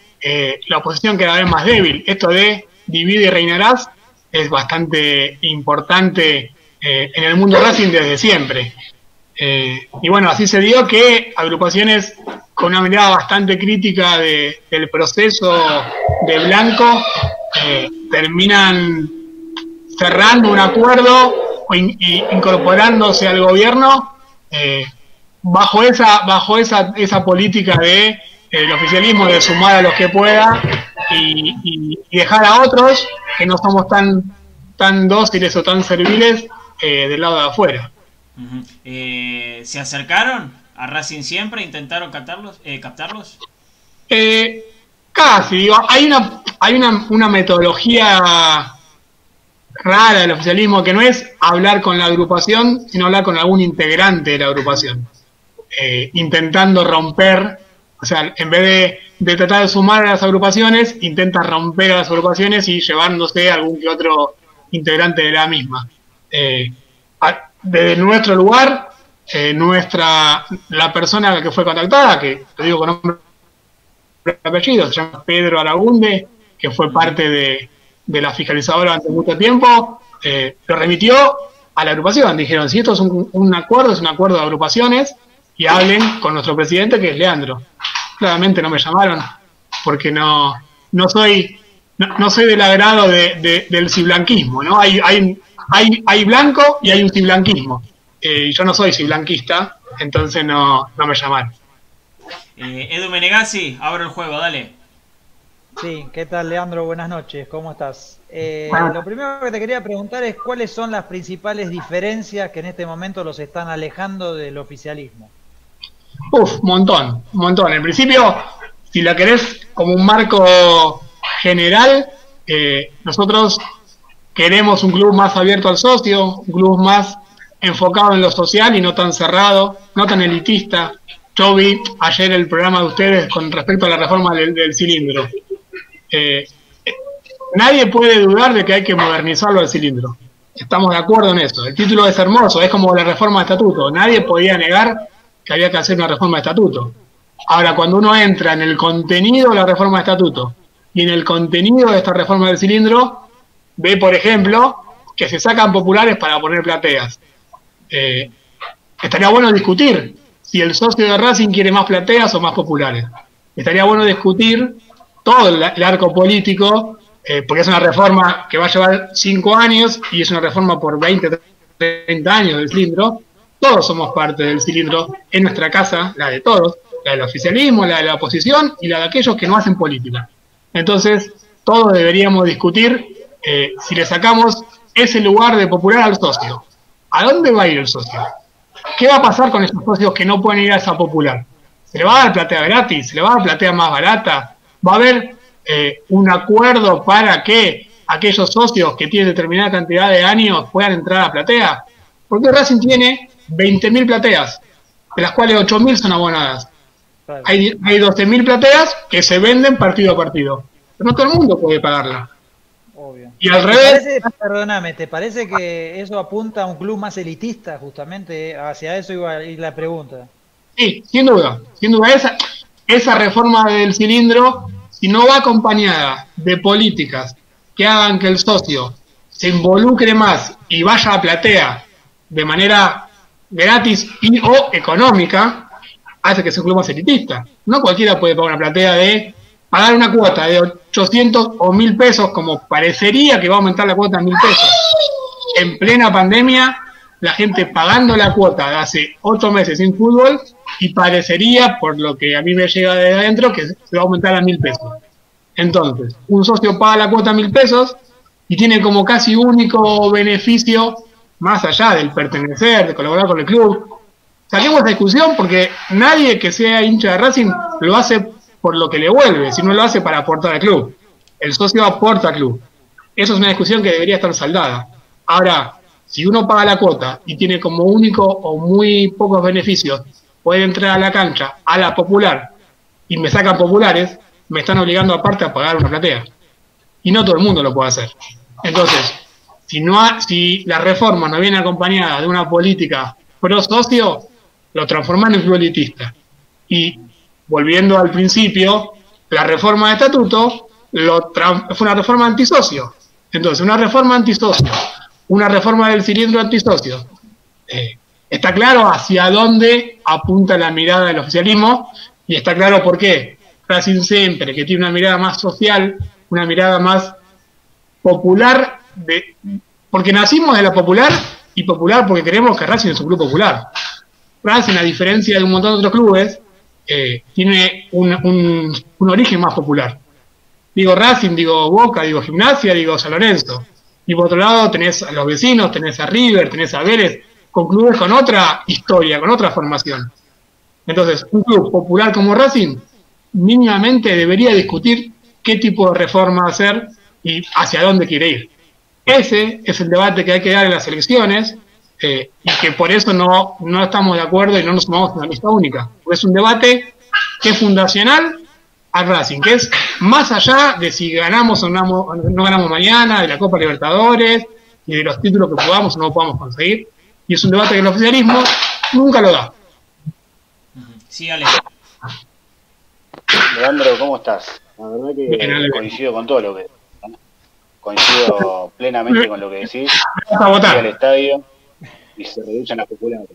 la oposición cada vez más débil. Esto de divide y reinarás es bastante importante en el mundo Racing desde siempre. Eh, y bueno, así se dio que agrupaciones con una mirada bastante crítica del proceso de Blanco eh, terminan cerrando un acuerdo o incorporándose al gobierno eh, bajo esa bajo esa, esa política de el oficialismo de sumar a los que pueda y, dejar a otros que no somos tan tan dóciles o tan serviles del lado de afuera. Eh, ¿Se acercaron a Racing siempre? ¿Intentaron captarlos? Eh, captarlos? Eh, casi, digo, hay una, hay una, una metodología rara del oficialismo que no es hablar con la agrupación, sino hablar con algún integrante de la agrupación, intentando romper, o sea, en vez de, tratar de sumar a las agrupaciones, intenta romper a las agrupaciones y llevándose a algún que otro integrante de la misma. Desde nuestro lugar, eh, nuestra la persona que fue contactada, que te digo con nombre y apellido, se llama Pedro Aragunde, que fue parte de, la fiscalizadora durante mucho tiempo, eh, lo remitió a la agrupación. Dijeron, si esto es un, acuerdo, es un acuerdo de agrupaciones, y hablen con nuestro presidente, que es Leandro. Claramente no me llamaron, porque no, no soy no, soy del agrado de, del ciblanquismo, ¿no? Hay, hay, hay, hay blanco y hay un ciblanquismo. Eh, yo no soy ciblanquista, entonces no, no me llamaron. Eh, Edu Menegazzi, abro el juego, dale. Sí, ¿qué tal Leandro? Buenas noches, ¿cómo estás? Eh, lo primero que te quería preguntar es cuáles son las principales diferencias que en este momento los están alejando del oficialismo. Uf, montón, montón. En principio, si la querés como un marco general, eh, nosotros queremos un club más abierto al socio, un club más enfocado en lo social y no tan cerrado, no tan elitista. Yo vi ayer el programa de ustedes con respecto a la reforma del, cilindro. Nadie puede dudar de que hay que modernizarlo al cilindro. Estamos de acuerdo en eso. El título es hermoso, es como la reforma de estatuto. Nadie podía negar que había que hacer una reforma de estatuto. Ahora, cuando uno entra en el contenido de la reforma de estatuto y en el contenido de esta reforma del cilindro, ve, por ejemplo, que se sacan populares para poner plateas. Eh, estaría bueno discutir si el socio de Racing quiere más plateas o más populares. Estaría bueno discutir todo el, arco político, eh, porque es una reforma que va a llevar cinco años y es una reforma por 20, 30 años del cilindro. Todos somos parte del cilindro en nuestra casa, la de todos, la del oficialismo, la de la oposición y la de aquellos que no hacen política. Entonces, todos deberíamos discutir eh, si le sacamos ese lugar de popular al socio, ¿a dónde va a ir el socio? ¿Qué va a pasar con esos socios que no pueden ir a esa popular? ¿Se le va a dar platea gratis? ¿Se le va a dar platea más barata? ¿Va a haber eh, un acuerdo para que aquellos socios que tienen determinada cantidad de años puedan entrar a platea? Porque Racing tiene 20.000 plateas, de las cuales 8.000 son abonadas. Hay, hay 12.000 plateas que se venden partido a partido, pero no todo el mundo puede pagarla. Y al revés. perdóname, ¿te parece que eso apunta a un club más elitista, justamente? Hacia eso iba a ir la pregunta. Sí, sin duda, sin duda. Esa, esa reforma del cilindro, si no va acompañada de políticas que hagan que el socio se involucre más y vaya a platea de manera gratis y o económica, hace que sea un club más elitista. No cualquiera puede pagar una platea de pagar una cuota de 800 o 1000 pesos, como parecería que va a aumentar la cuota a 1000 pesos. En plena pandemia, la gente pagando la cuota de hace 8 meses sin fútbol y parecería, por lo que a mí me llega de adentro, que se va a aumentar a 1000 pesos. Entonces, un socio paga la cuota a 1000 pesos y tiene como casi único beneficio, más allá del pertenecer, de colaborar con el club. Saquemos la discusión porque nadie que sea hincha de Racing lo hace por lo que le vuelve, sino lo hace para aportar al club. El socio aporta al club. Eso es una discusión que debería estar saldada. Ahora, si uno paga la cuota y tiene como único o muy pocos beneficios, puede entrar a la cancha, a la popular, y me sacan populares, me están obligando aparte a pagar una platea y no todo el mundo lo puede hacer. Entonces, si, no si la reforma no viene acompañada de una política pro socio, lo transforman en club Y volviendo al principio, la reforma de estatuto lo fue una reforma antisocio. Entonces, una reforma antisocio, una reforma del cilindro antisocio. Eh, está claro hacia dónde apunta la mirada del oficialismo y está claro por qué. Racing siempre, que tiene una mirada más social, una mirada más popular, de, porque nacimos de la popular y popular porque creemos que Racing es un club popular. Racing, a diferencia de un montón de otros clubes, eh, tiene un, un, origen más popular. Digo Racing, digo Boca, digo Gimnasia, digo San Lorenzo. Y por otro lado tenés a los vecinos, tenés a River, tenés a Vélez, con clubes con otra historia, con otra formación. Entonces, un club popular como Racing mínimamente debería discutir qué tipo de reforma hacer y hacia dónde quiere ir. Ese es el debate que hay que dar en las elecciones eh, y que por eso no, no estamos de acuerdo y no nos sumamos a una lista única. Es un debate que es fundacional al Racing, que es más allá de si ganamos o no, no ganamos mañana, de la Copa Libertadores y de los títulos que podamos o no podamos conseguir. Y es un debate que el oficialismo nunca lo da. Sí, Ale. Leandro, ¿cómo estás? La verdad que coincido con todo lo que coincido plenamente con lo que decís. Voy al estadio y se reducen las populares.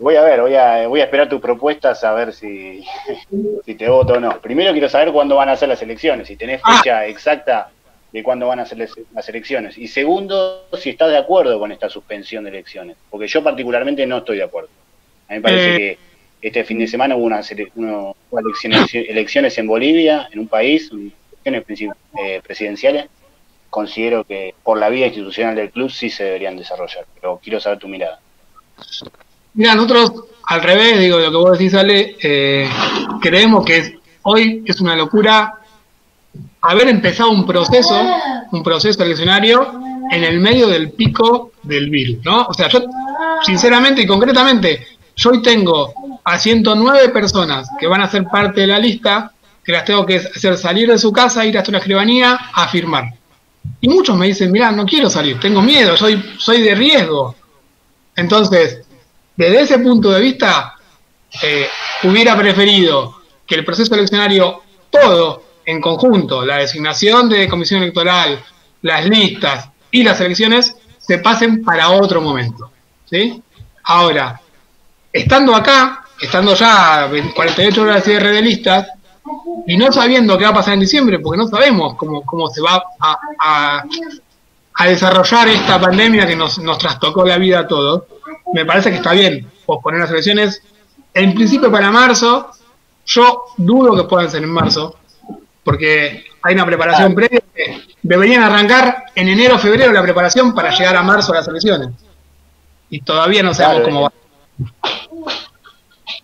Voy a ver, voy a, voy a esperar tus propuestas a ver si, si te voto o no. Primero quiero saber cuándo van a ser las elecciones, si tenés ah. fecha exacta de cuándo van a ser las elecciones. Y segundo, si estás de acuerdo con esta suspensión de elecciones, porque yo particularmente no estoy de acuerdo. A mí me parece eh. que este fin de semana hubo unas elecciones, en Bolivia, en un país, elecciones eh, presidenciales. Considero que por la vida institucional del club sí se deberían desarrollar, pero quiero saber tu mirada. Mira, nosotros al revés, digo, lo que vos decís, Ale, eh, creemos que hoy es una locura haber empezado un proceso, un proceso eleccionario en el medio del pico del virus, ¿no? O sea, yo sinceramente y concretamente yo hoy tengo a 109 personas que van a ser parte de la lista, que las tengo que hacer salir de su casa, ir hasta una escribanía a firmar. Y muchos me dicen, mira, no quiero salir, tengo miedo, soy, soy de riesgo. Entonces, desde ese punto de vista, eh, hubiera preferido que el proceso eleccionario, todo en conjunto, la designación de comisión electoral, las listas y las elecciones, se pasen para otro momento. ¿sí? Ahora, estando acá, estando ya 48 horas de cierre de listas, y no sabiendo qué va a pasar en diciembre, porque no sabemos cómo, cómo se va a, a, desarrollar esta pandemia que nos, nos trastocó la vida a todos, me parece que está bien posponer las elecciones. En principio para marzo, yo dudo que puedan ser en marzo, porque hay una preparación previa. Deberían arrancar en enero o febrero la preparación para llegar a marzo a las elecciones. Y todavía no sabemos cómo va.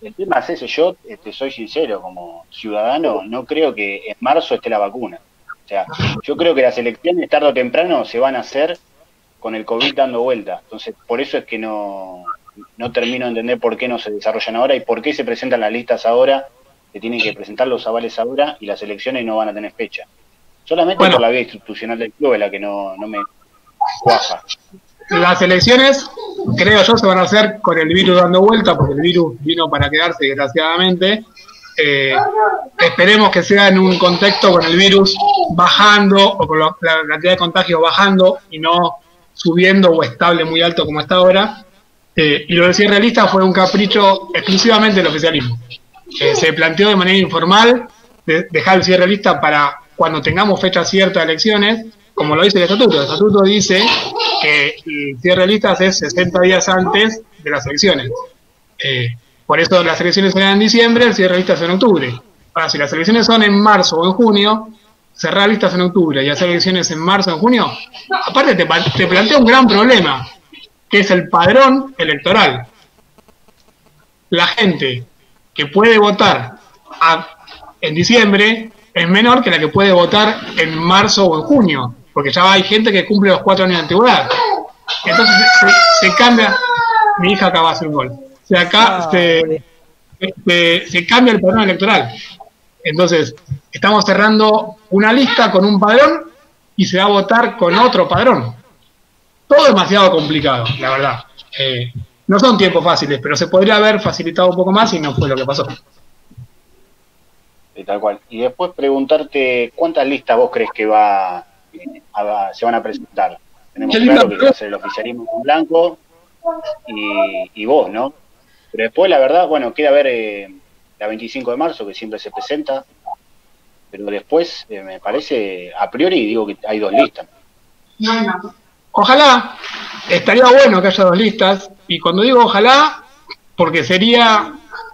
El tema es ese, yo te este, soy sincero, como ciudadano, no creo que en marzo esté la vacuna. O sea, yo creo que las elecciones tarde o temprano se van a hacer con el COVID dando vuelta. Entonces, por eso es que no, no termino de entender por qué no se desarrollan ahora y por qué se presentan las listas ahora, que tienen que presentar los avales ahora y las elecciones no van a tener fecha. Solamente por la vía institucional del club es la que no, no me cuaja. las elecciones, creo yo, se van a hacer con el virus dando vuelta, porque el virus vino para quedarse, desgraciadamente. Eh, esperemos que sea en un contexto con el virus bajando o con la, cantidad de contagios bajando y no subiendo o estable muy alto como está ahora. Eh, y lo del cierre realista fue un capricho exclusivamente del oficialismo. Eh, se planteó de manera informal dejar el cierre realista para cuando tengamos fecha cierta de elecciones, como lo dice el estatuto. El estatuto dice que el cierre listas es 60 días antes de las elecciones. Por eso las elecciones serán en diciembre, el cierre de listas en octubre. Ahora, si las elecciones son en marzo o en junio, cerrar listas en octubre y hacer elecciones en marzo o en junio, aparte te, te plantea un gran problema, que es el padrón electoral. La gente que puede votar en diciembre es menor que la que puede votar en marzo o en junio, porque ya hay gente que cumple los cuatro años de antigüedad. Entonces se, cambia. Mi hija acaba de hacer un gol se, acá, ah, se, cambia el padrón electoral. Entonces, estamos cerrando una lista con un padrón y se va a votar con otro padrón. Todo demasiado complicado, la verdad. Eh, no son tiempos fáciles, pero se podría haber facilitado un poco más y no fue lo que pasó. Y tal cual. Y después preguntarte cuántas listas vos crees que va, se van a presentar. Tenemos claro que va a ser el oficialismo con blanco y, y vos, ¿no? Pero después, la verdad, bueno, queda ver eh, la 25 de marzo, que siempre se presenta. Pero después, eh, me parece, a priori, digo que hay dos listas. Ojalá, estaría bueno que haya dos listas. Y cuando digo ojalá, porque sería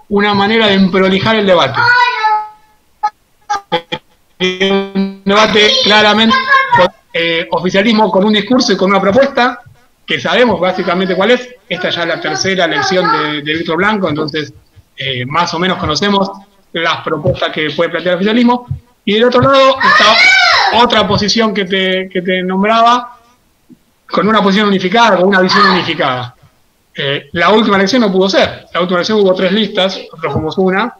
una manera de emprolijar el debate. Un debate claramente eh, oficialismo con un discurso y con una propuesta, que sabemos básicamente cuál es. Esta ya es la tercera elección de, Víctor Blanco, entonces eh, más o menos conocemos las propuestas que puede plantear el oficialismo. Y del otro lado está otra posición que te, que te nombraba, con una posición unificada, con una visión unificada. Eh, la última elección no pudo ser. La última elección hubo tres listas, nosotros fuimos una,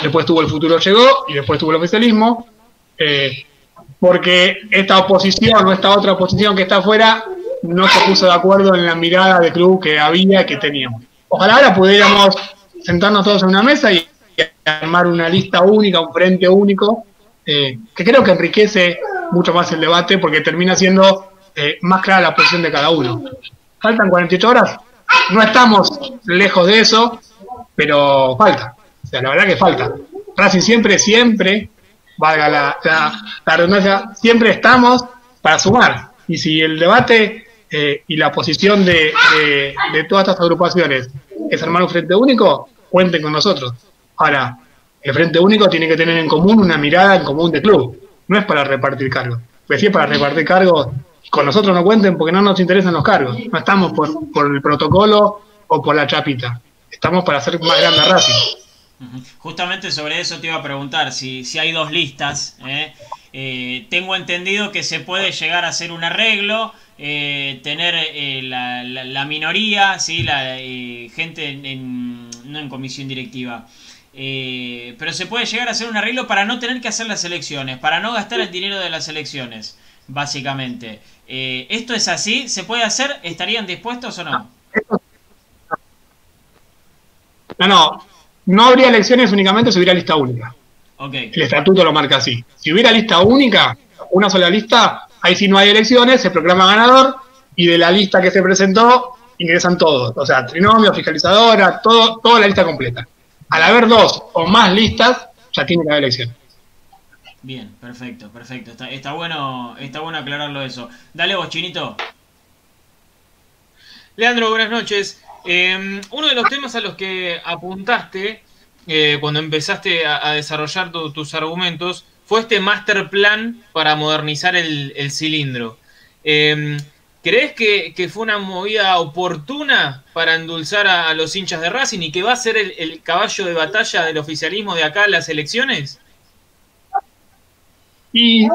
después tuvo el futuro llegó y después tuvo el oficialismo. Eh, porque esta oposición o esta otra oposición que está afuera no se puso de acuerdo en la mirada de club que había que teníamos. Ojalá ahora pudiéramos sentarnos todos en una mesa y armar una lista única, un frente único, eh, que creo que enriquece mucho más el debate porque termina siendo eh, más clara la posición de cada uno. Faltan 48 horas, no estamos lejos de eso, pero falta. O sea, la verdad que falta. Racing siempre, siempre, valga la, la, la redundancia, siempre estamos para sumar. Y si el debate eh, y la posición de, de, todas estas agrupaciones es armar un frente único, cuenten con nosotros. Ahora, el frente único tiene que tener en común una mirada en común de club, no es para repartir cargos. Pues para repartir cargos, con nosotros no cuenten porque no nos interesan los cargos. No estamos por, el protocolo o por la chapita. Estamos para hacer más grande Racing. Justamente sobre eso te iba a preguntar, si, si hay dos listas, ¿eh? Eh, tengo entendido que se puede llegar a hacer un arreglo, eh, tener eh, la, minoría, ¿sí? la gente en, no en comisión directiva. pero se puede llegar a hacer un arreglo para no tener que hacer las elecciones, para no gastar el dinero de las elecciones, básicamente. ¿Esto es así? ¿Se puede hacer? ¿Estarían dispuestos o no? No, no. No habría elecciones únicamente si hubiera lista única. El estatuto lo marca así. Si hubiera lista única, una sola lista, ahí sí no hay elecciones, se proclama ganador y de la lista que se presentó ingresan todos. O sea, trinomio, fiscalizadora, todo, toda la lista completa. Al haber dos o más listas, ya tiene que haber elección. Bien, perfecto, perfecto. Está, bueno, está bueno aclararlo eso. Dale vos, Chinito. Leandro, buenas noches. Eh, uno de los temas a los que apuntaste eh, cuando empezaste a, desarrollar tus argumentos fue este master plan para modernizar el, cilindro. Em, ¿Crees que, fue una movida oportuna para endulzar a, los hinchas de Racing y que va a ser el, caballo de batalla del oficialismo de acá en las elecciones? Y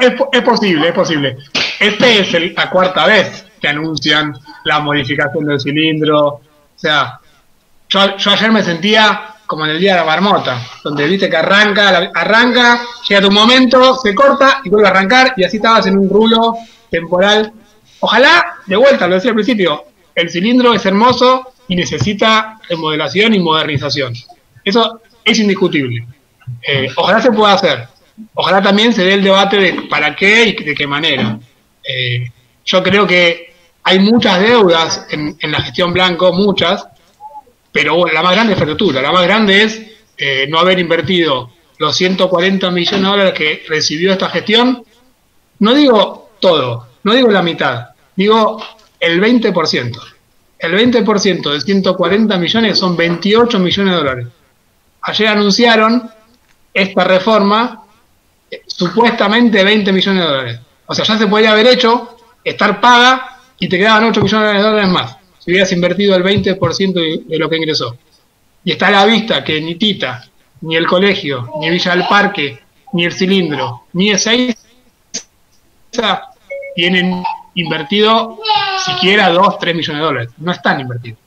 es, posible, es posible. Este es la cuarta vez que anuncian la modificación del cilindro. O sea, yo ayer me sentía como en el día de la marmota, donde viste que arranca, arranca, llega tu momento, se corta y vuelve a arrancar, y así estabas en un rulo temporal Ojalá, de vuelta, lo decía al principio, el cilindro es hermoso y necesita remodelación y modernización. Eso es indiscutible. Eh, ojalá se pueda hacer. Ojalá también se dé el debate de para qué y de qué manera. Eh, yo creo que hay muchas deudas en, la gestión blanco, muchas, pero la más grande es Ferrotura. La más grande es eh, no haber invertido los 140 millones de dólares que recibió esta gestión. No digo todo, no digo la mitad, digo el 20%. El 20% de 140 millones son 28 millones de dólares. Ayer anunciaron esta reforma, supuestamente 20 millones de dólares. O sea, ya se podía haber hecho, estar paga y te quedaban 8 millones de dólares más, si hubieras invertido el 20% de lo que ingresó. Y está a la vista que ni Tita, ni el colegio, ni Villa del Parque, ni el cilindro, ni E6 tienen invertido siquiera 2, 3 millones de dólares. No están invertidos.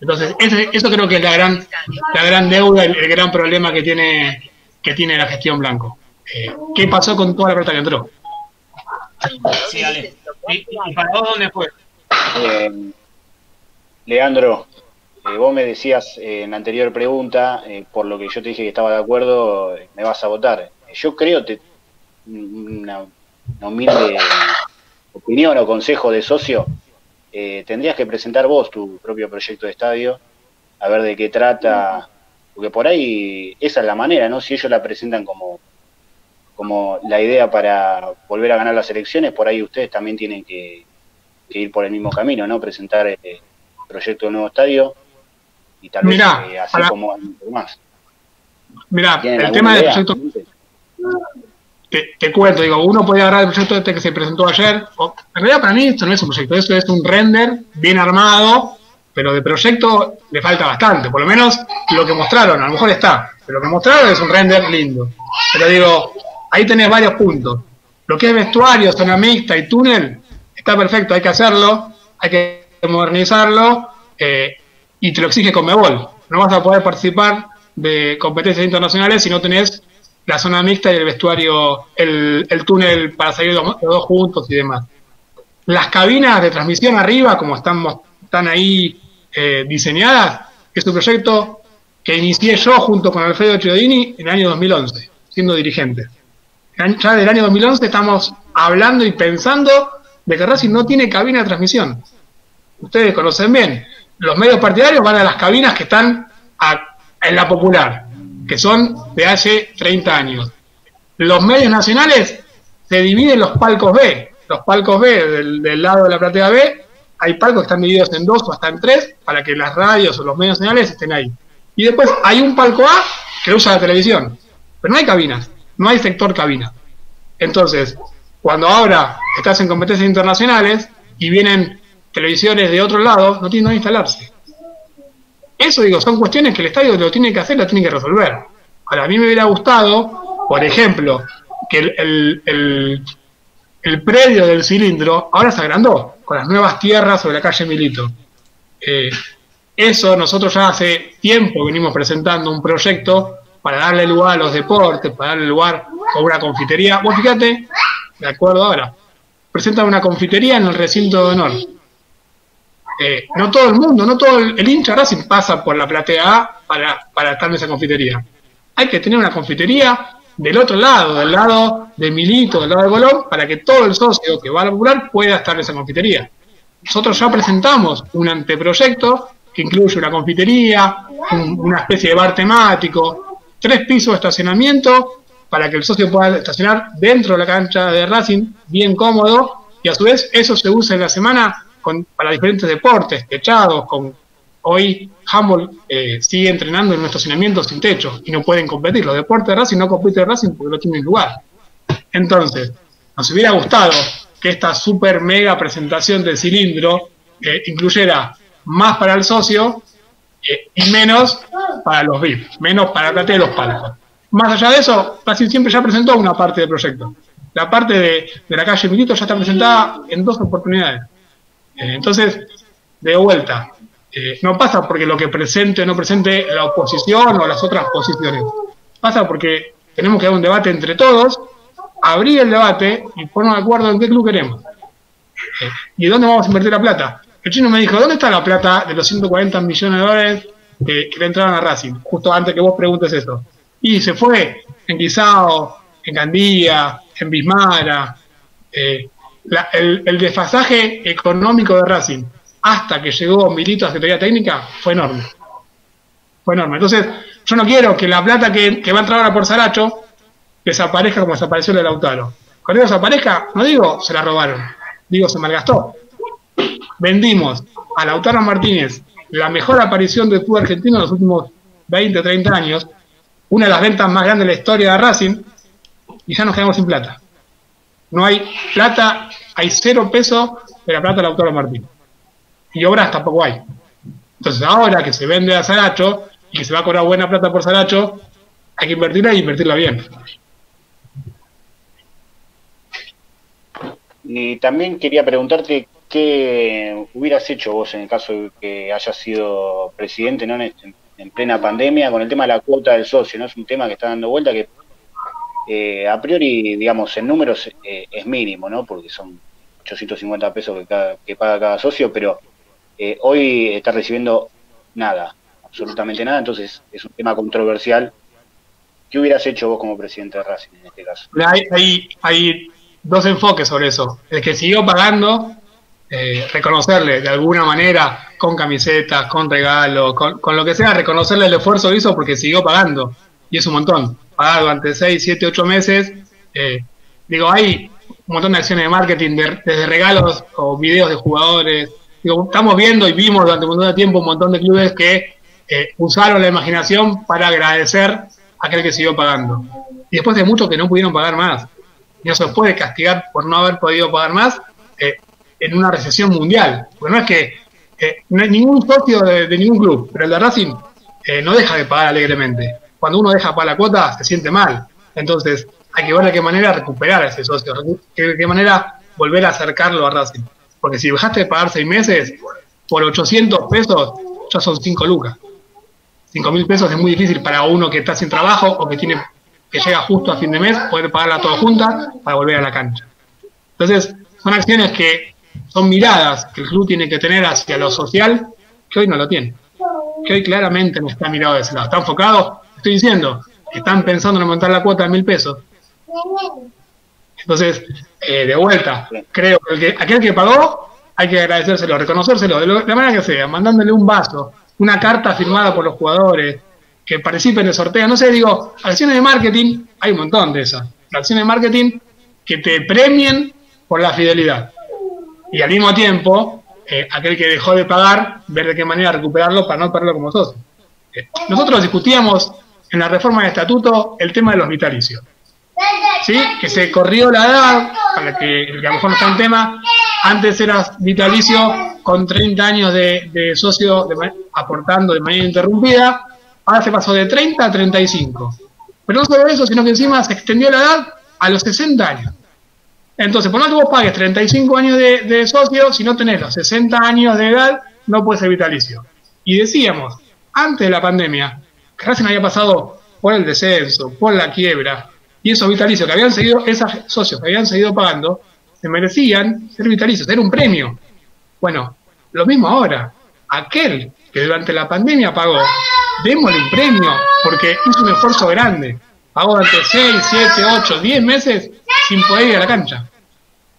Entonces, eso creo que es la gran, la gran deuda, el, gran problema que tiene, que tiene la gestión Blanco. Eh, ¿Qué pasó con toda la plata que entró? Sí, Ale. ¿Y, para vos dónde fue? Eh, Leandro, eh, vos me decías en la anterior pregunta, por lo que yo te dije que estaba de acuerdo, me vas a votar. Yo creo, te, una, humilde opinión o consejo de socio, eh, tendrías que presentar vos tu propio proyecto de estadio, a ver de qué trata, porque por ahí esa es la manera, ¿no? Si ellos la presentan como, como la idea para volver a ganar las elecciones, por ahí ustedes también tienen que, ir por el mismo camino, ¿no? Presentar el proyecto de nuevo estadio y tal vez eh, así como más. Mira, el tema del proyecto te, cuento, digo, uno puede agarrar el proyecto este que se presentó ayer. O, en realidad para mí esto no es un proyecto, esto es un render bien armado, pero de proyecto le falta bastante. Por lo menos lo que mostraron, a lo mejor está, pero lo que mostraron es un render lindo. Pero digo, ahí tenés varios puntos. Lo que es vestuario, zona mixta y túnel, está perfecto, hay que hacerlo, hay que modernizarlo eh, y te lo exige Conmebol. No vas a poder participar de competencias internacionales si no tenés la zona mixta y el vestuario, el, túnel para salir los, dos juntos y demás. Las cabinas de transmisión arriba, como estamos, están ahí eh, diseñadas, es un proyecto que inicié yo junto con Alfredo Chiodini en el año 2011, siendo dirigente. Ya del año 2011 estamos hablando y pensando de que Racing no tiene cabina de transmisión. Ustedes conocen bien, los medios partidarios van a las cabinas que están en la popular que son de hace 30 años. Los medios nacionales se dividen los palcos B. Los palcos B del, lado de la platea B, hay palcos que están divididos en dos o hasta en tres para que las radios o los medios nacionales estén ahí. Y después hay un palco A que usa la televisión, pero no hay cabinas, no hay sector cabina. Entonces, cuando ahora estás en competencias internacionales y vienen televisiones de otro lado, no tienen dónde instalarse. Eso digo, son cuestiones que el estadio lo tiene que hacer, lo tiene que resolver. Ahora, a mí me hubiera gustado, por ejemplo, que el, el, predio del cilindro ahora se agrandó, con las nuevas tierras sobre la calle Milito. Eh, eso nosotros ya hace tiempo venimos presentando un proyecto para darle lugar a los deportes, para darle lugar a una confitería. Vos fíjate, de acuerdo ahora, presentan una confitería en el recinto de honor. Eh, no todo el mundo, no todo el, hincha Racing pasa por la platea A para, para estar en esa confitería. Hay que tener una confitería del otro lado, del lado de Milito, del lado de Colón, para que todo el socio que va a la popular pueda estar en esa confitería. Nosotros ya presentamos un anteproyecto que incluye una confitería, una especie de bar temático, tres pisos de estacionamiento para que el socio pueda estacionar dentro de la cancha de Racing bien cómodo y a su vez eso se usa en la semana para diferentes deportes, techados, con hoy Humboldt eh, sigue entrenando en un estacionamiento sin techo y no pueden competir. Los deportes de Racing no compiten Racing porque no tienen lugar. Entonces, nos hubiera gustado que esta super mega presentación del cilindro eh, incluyera más para el socio eh, y menos para los VIP, menos para la de los palcos. Más allá de eso, Racing siempre ya presentó una parte del proyecto. La parte de, de la calle Milito ya está presentada en dos oportunidades. Eh, entonces, de vuelta, eh, no pasa porque lo que presente o no presente la oposición o las otras posiciones. Pasa porque tenemos que dar un debate entre todos, abrir el debate y ponernos de acuerdo en qué club queremos. Eh, ¿Y dónde vamos a invertir la plata? El chino me dijo, ¿dónde está la plata de los 140 millones de dólares que, le entraron a Racing? Justo antes que vos preguntes eso. Y se fue en Guisao, en Gandía, en Bismara. Eh, el, desfasaje económico de Racing hasta que llegó Milito a Secretaría Técnica fue enorme. Fue enorme. Entonces, yo no quiero que la plata que, que va a entrar ahora por Saracho desaparezca como desapareció el de Lautaro. Cuando desaparezca, no digo se la robaron, digo se malgastó. Vendimos a Lautaro Martínez la mejor aparición del fútbol argentino en los últimos 20, 30 años, una de las ventas más grandes de la historia de Racing, y ya nos quedamos sin plata. No hay plata, hay cero pesos de la plata de Lautaro Martínez. Y obras tampoco hay. Entonces ahora que se vende a Saracho y que se va a cobrar buena plata por Saracho, hay que invertirla y invertirla bien. Y también quería preguntarte qué hubieras hecho vos en el caso de que hayas sido presidente ¿no? en, plena pandemia con el tema de la cuota del socio, ¿no? Es un tema que está dando vuelta que eh, a priori, digamos, en números eh, es mínimo, ¿no? Porque son 850 pesos que, cada, que paga cada socio, pero eh, hoy está recibiendo nada, absolutamente nada, entonces es un tema controversial. ¿Qué hubieras hecho vos como presidente de Racing en este caso? Hay, hay, hay dos enfoques sobre eso. El que siguió pagando, eh, reconocerle de alguna manera, con camisetas, con regalos, con, lo que sea, reconocerle el esfuerzo que hizo porque siguió pagando. Y es un montón. Pagar durante 6, 7, 8 meses. Eh, digo, hay un montón de acciones de marketing, desde regalos o videos de jugadores. Digo, estamos viendo y vimos durante un montón de tiempo un montón de clubes que eh, usaron la imaginación para agradecer a aquel que siguió pagando. Y después de muchos que no pudieron pagar más no se puede castigar por no haber podido pagar más eh, en una recesión mundial. Porque no es que eh, no ningún socio de, ningún club, pero el de Racing eh, no deja de pagar alegremente. Cuando uno deja para la cuota, se siente mal. Entonces, hay que ver de qué manera recuperar a ese socio, de qué manera volver a acercarlo a Racing. Porque si dejaste de pagar seis meses, por 800 pesos ya son 5 lucas. 5 mil pesos es muy difícil para uno que está sin trabajo o que tiene que llega justo a fin de mes, poder pagarla toda junta para volver a la cancha. Entonces, son acciones que son miradas que el club tiene que tener hacia lo social, que hoy no lo tiene. Que hoy claramente no está mirado de ese lado. Está enfocado, estoy diciendo, están pensando en aumentar la cuota de mil pesos. Entonces, eh, de vuelta, creo que aquel que pagó hay que agradecérselo, reconocérselo, de la manera que sea, mandándole un vaso, una carta firmada por los jugadores, que participen de sorteo. No sé, digo, acciones de marketing, hay un montón de esas. Acciones de marketing que te premien por la fidelidad. Y al mismo tiempo, eh, aquel que dejó de pagar, ver de qué manera recuperarlo para no perderlo como socio. Eh, nosotros discutíamos en la reforma del estatuto el tema de los vitalicios. ¿Sí? Que se corrió la edad, para que, a lo mejor no está en tema, antes eras vitalicio con 30 años de, socio aportando de manera interrumpida, Ahora se pasó de 30 a 35. Pero no solo eso, sino que encima se extendió la edad a los 60 años. Entonces, por que vos pagues 35 años de, socio, si no tenés los 60 años de edad, no puede ser vitalicio. Y decíamos, antes de la pandemia, que Racing había pasado por el descenso, por la quiebra, y esos vitalicios que habían seguido, esos socios que habían seguido pagando, se merecían ser vitalicios, era un premio. Bueno, lo mismo ahora. Aquel que durante la pandemia pagó démosle un premio, porque hizo un esfuerzo grande. Pagó durante 6, 7, 8, 10 meses sin poder ir a la cancha.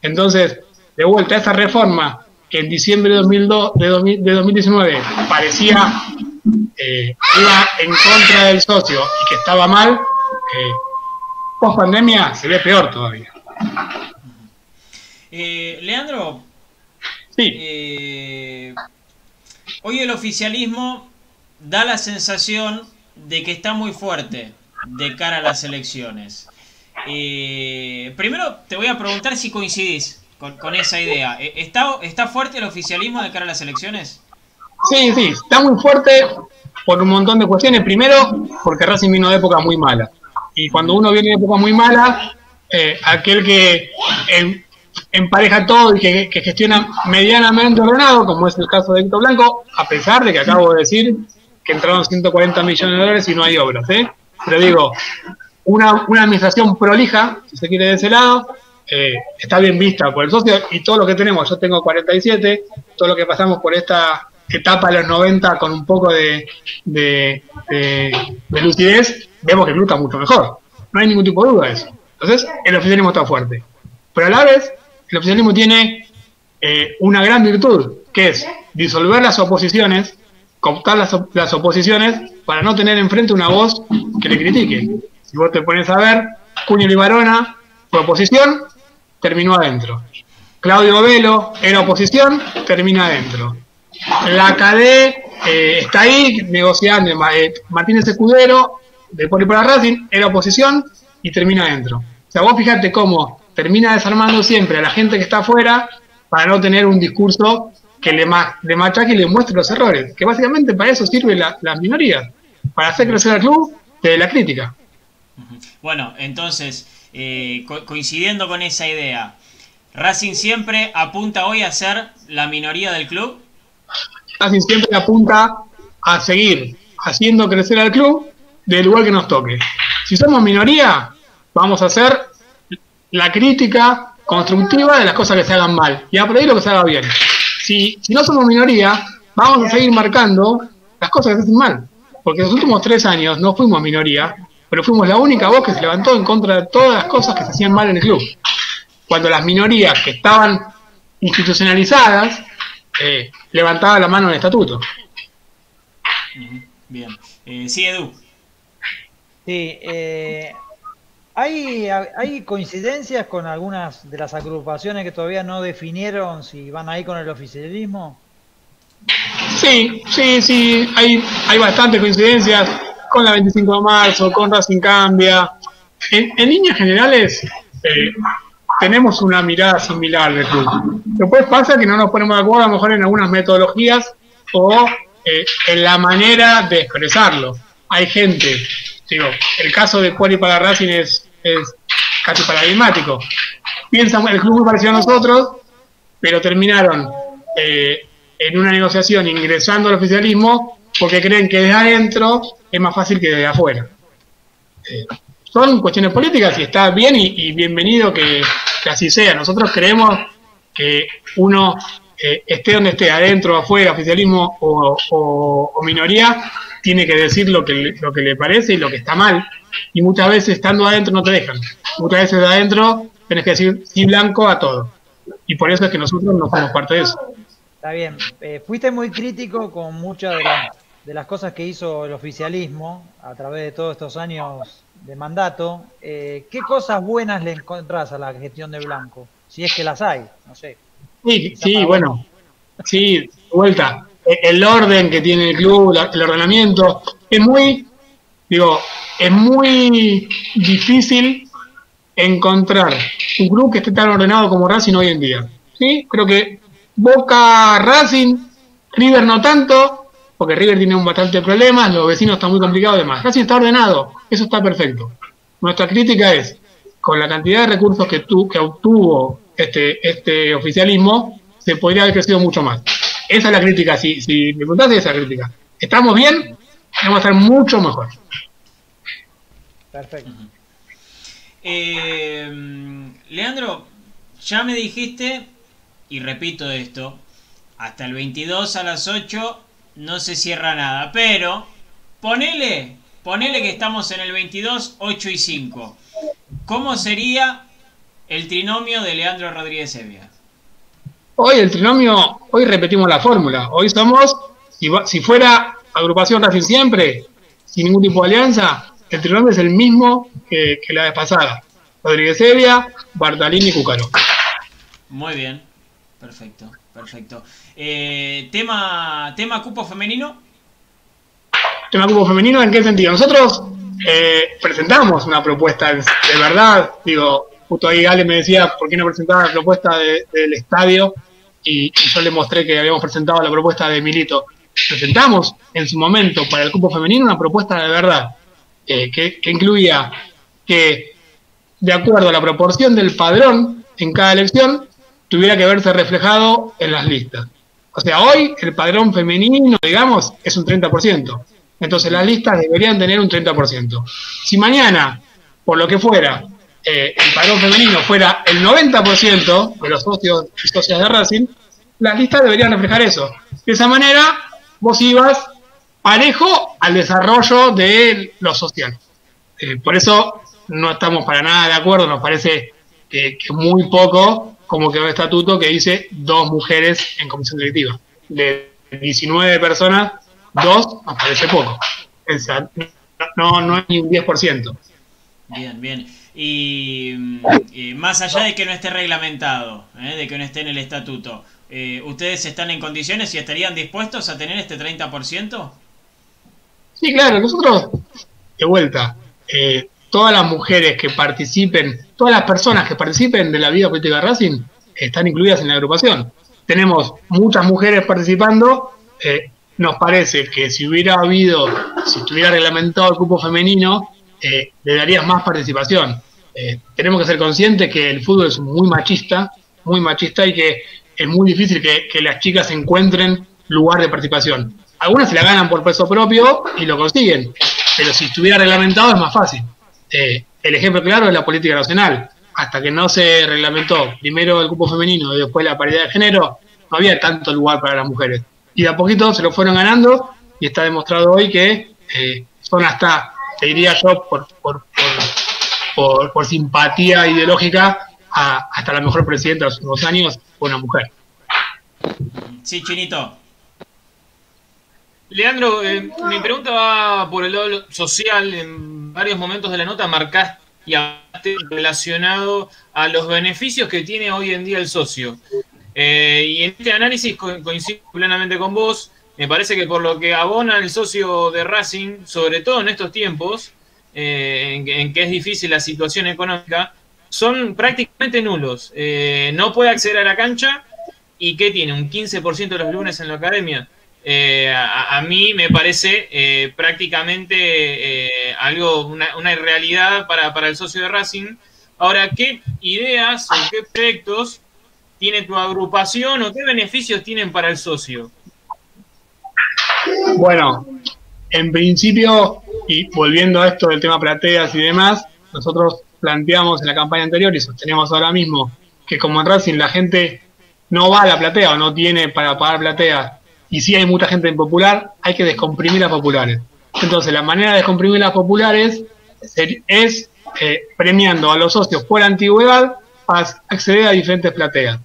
Entonces, de vuelta a esa reforma que en diciembre de, 2002, de, 2019 parecía eh, iba en contra del socio y que estaba mal, eh, post pandemia se ve peor todavía. Eh, Leandro, sí. Eh, hoy el oficialismo da la sensación de que está muy fuerte de cara a las elecciones. Eh, primero te voy a preguntar si coincidís con, esa idea. Eh, ¿Está, ¿Está fuerte el oficialismo de cara a las elecciones? Sí, sí, está muy fuerte por un montón de cuestiones. Primero, porque Racing vino de época muy mala. Y cuando uno viene de época muy mala, eh, aquel que empareja todo y que, gestiona medianamente ordenado, como es el caso de Héctor Blanco, a pesar de que acabo de decir que entraron 140 millones de dólares y no hay obras, ¿eh? Pero digo, una, una administración prolija, si se quiere de ese lado, eh, está bien vista por el socio y todo lo que tenemos, yo tengo 47, todo lo que pasamos por esta etapa de los 90 con un poco de, de, lucidez, vemos que el mucho mejor. No hay ningún tipo de duda de eso. Entonces, el oficialismo está fuerte. Pero a la vez, el oficialismo tiene eh, una gran virtud, que es disolver las oposiciones, cooptar las, las oposiciones para no tener enfrente una voz que le critique. Si vos te pones a ver, Cuño y Barona fue oposición, terminó adentro. Claudio Velo era oposición, termina adentro. La KD eh, está ahí negociando. Eh, Martínez Escudero, de Poli para Racing, era oposición y termina adentro. O sea, vos fíjate cómo termina desarmando siempre a la gente que está afuera para no tener un discurso que le, le machaque y le muestre los errores. Que básicamente para eso sirve la, las minorías, para hacer crecer al club de la crítica. Bueno, entonces, eh, coincidiendo con esa idea, ¿Racing siempre apunta hoy a ser la minoría del club? Racing siempre apunta a seguir haciendo crecer al club del lugar que nos toque. Si somos minoría, vamos a hacer la crítica constructiva de las cosas que se hagan mal y a lo que se haga bien. Si, si no somos minoría, vamos a seguir marcando las cosas que se hacen mal. Porque en los últimos tres años no fuimos minoría, pero fuimos la única voz que se levantó en contra de todas las cosas que se hacían mal en el club. Cuando las minorías que estaban institucionalizadas eh, levantaban la mano en el estatuto. Bien. Eh, sí, Edu. Sí, eh, ¿hay, ¿hay coincidencias con algunas de las agrupaciones que todavía no definieron si van ahí con el oficialismo? Sí, sí, sí, hay, hay bastantes coincidencias con la 25 de marzo, con Racing Cambia. En, líneas generales, eh, tenemos una mirada similar del club. Después pasa que no nos ponemos de acuerdo a lo mejor en algunas metodologías o eh, en la manera de expresarlo. Hay gente, digo, el caso de Poli para Racing es, es casi paradigmático. Piensan, el club muy parecido a nosotros, pero terminaron eh, en una negociación ingresando al oficialismo porque creen que desde adentro es más fácil que desde afuera. Eh, son cuestiones políticas y está bien y, bienvenido que, así sea. Nosotros creemos que uno eh, esté donde esté, adentro, afuera, oficialismo o, minoría, tiene que decir lo que, lo que le parece y lo que está mal. Y muchas veces estando adentro no te dejan. Muchas veces de adentro tenés que decir sí blanco a todo. Y por eso es que nosotros no somos parte de eso. Está bien. Eh, fuiste muy crítico con muchas de las, de las cosas que hizo el oficialismo a través de todos estos años de mandato. Eh, ¿Qué cosas buenas le encontrás a la gestión de Blanco? Si es que las hay, no sé. Sí, sí, bueno. Sí, vuelta. E, el orden que tiene el club, el ordenamiento, es muy, digo, es muy difícil encontrar un club que esté tan ordenado como Racing hoy en día. ¿sí? Creo que Boca Racing, River no tanto, porque River tiene un bastante problemas, los vecinos están muy complicados y demás. Racing está ordenado, eso está perfecto. Nuestra crítica es, con la cantidad de recursos que, tu, que obtuvo este, este oficialismo, se podría haber crecido mucho más. Esa es la crítica, si, si me preguntás, esa es la crítica. ¿Estamos bien? Vamos a estar mucho mejor. Perfecto. Eh, Leandro, ya me dijiste y repito esto, hasta el 22 a las 8 no se cierra nada, pero ponele, ponele que estamos en el 22, 8 y 5. ¿Cómo sería el trinomio de Leandro Rodríguez Evia? Hoy el trinomio, hoy repetimos la fórmula. Hoy somos, si, fuera agrupación Racing siempre, sin ningún tipo de alianza, el trinomio es el mismo que, la vez pasada. Rodríguez Evia, Bartalini y Cúcaro. Muy bien. Perfecto, perfecto. Eh, tema, tema cupo femenino. Tema cupo femenino, ¿en qué sentido? Nosotros eh, presentamos una propuesta de verdad. Digo, justo ahí Ale me decía por qué no presentaba la propuesta del estadio y, yo le mostré que habíamos presentado la propuesta de Milito. Presentamos en su momento para el cupo femenino una propuesta de verdad eh, que, que incluía que, de acuerdo a la proporción del padrón en cada elección, tuviera que verse reflejado en las listas. O sea, hoy el padrón femenino, digamos, es un 30%. Entonces las listas deberían tener un 30%. Si mañana, por lo que fuera, eh, el padrón femenino fuera el 90% de los socios y socias de Racing, las listas deberían reflejar eso. De esa manera, vos ibas parejo al desarrollo de lo social. Eh, por eso no estamos para nada de acuerdo, nos parece que, que muy poco como quedó el estatuto que dice dos mujeres en comisión directiva. De 19 personas, dos nos parece poco. O no, no es ni un 10%. Bien, bien. Y, mm, más allá de que no esté reglamentado, ¿eh? de que no esté en el estatuto, eh, ¿ustedes están en condiciones y estarían dispuestos a tener este 30%? Sí, claro, nosotros, de vuelta, eh, todas las mujeres que participen, todas las personas que participen de la vida política de Racing están incluidas en la agrupación. Tenemos muchas mujeres participando, nos parece que si hubiera habido, si estuviera reglamentado el cupo femenino, eh, le darías más participación. Eh, tenemos que ser conscientes que el fútbol es muy machista, muy machista y que es muy difícil que, las chicas encuentren lugar de participación. Algunas se la ganan por peso propio y lo consiguen, pero si estuviera reglamentado es más fácil. Eh, el ejemplo claro es la política nacional. Hasta que no se reglamentó primero el cupo femenino y después la paridad de género, no había tanto lugar para las mujeres. Y de a poquito se lo fueron ganando y está demostrado hoy que son hasta te diría yo, por, por, por, simpatía ideológica, hasta la mejor presidenta de los últimos años fue una mujer. Sí, Chinito. Leandro, eh, mi pregunta va por el lado social. En varios momentos de la nota marcaste y hablaste relacionado a los beneficios que tiene hoy en día el socio. Eh, y en este análisis coincido plenamente con vos. Me parece que por lo que abona el socio de Racing, sobre todo en estos tiempos, eh, en, que es difícil la situación económica, son prácticamente nulos. Eh, no puede acceder a la cancha y ¿qué tiene? ¿Un 15% de los lunes en la academia? Eh, a, mí me parece prácticamente algo, una, una irrealidad para, para el socio de Racing. Ahora, ¿qué ideas o qué proyectos tiene tu agrupación o qué beneficios tienen para el socio? Bueno, en principio, y volviendo a esto del tema plateas y demás, nosotros planteamos en la campaña anterior y sostenemos ahora mismo que como en Racing la gente no va a la platea o no tiene para pagar platea y si hay mucha gente en popular, hay que descomprimir las populares. Entonces la manera de descomprimir las populares es eh, premiando a los socios por antigüedad a acceder a diferentes plateas.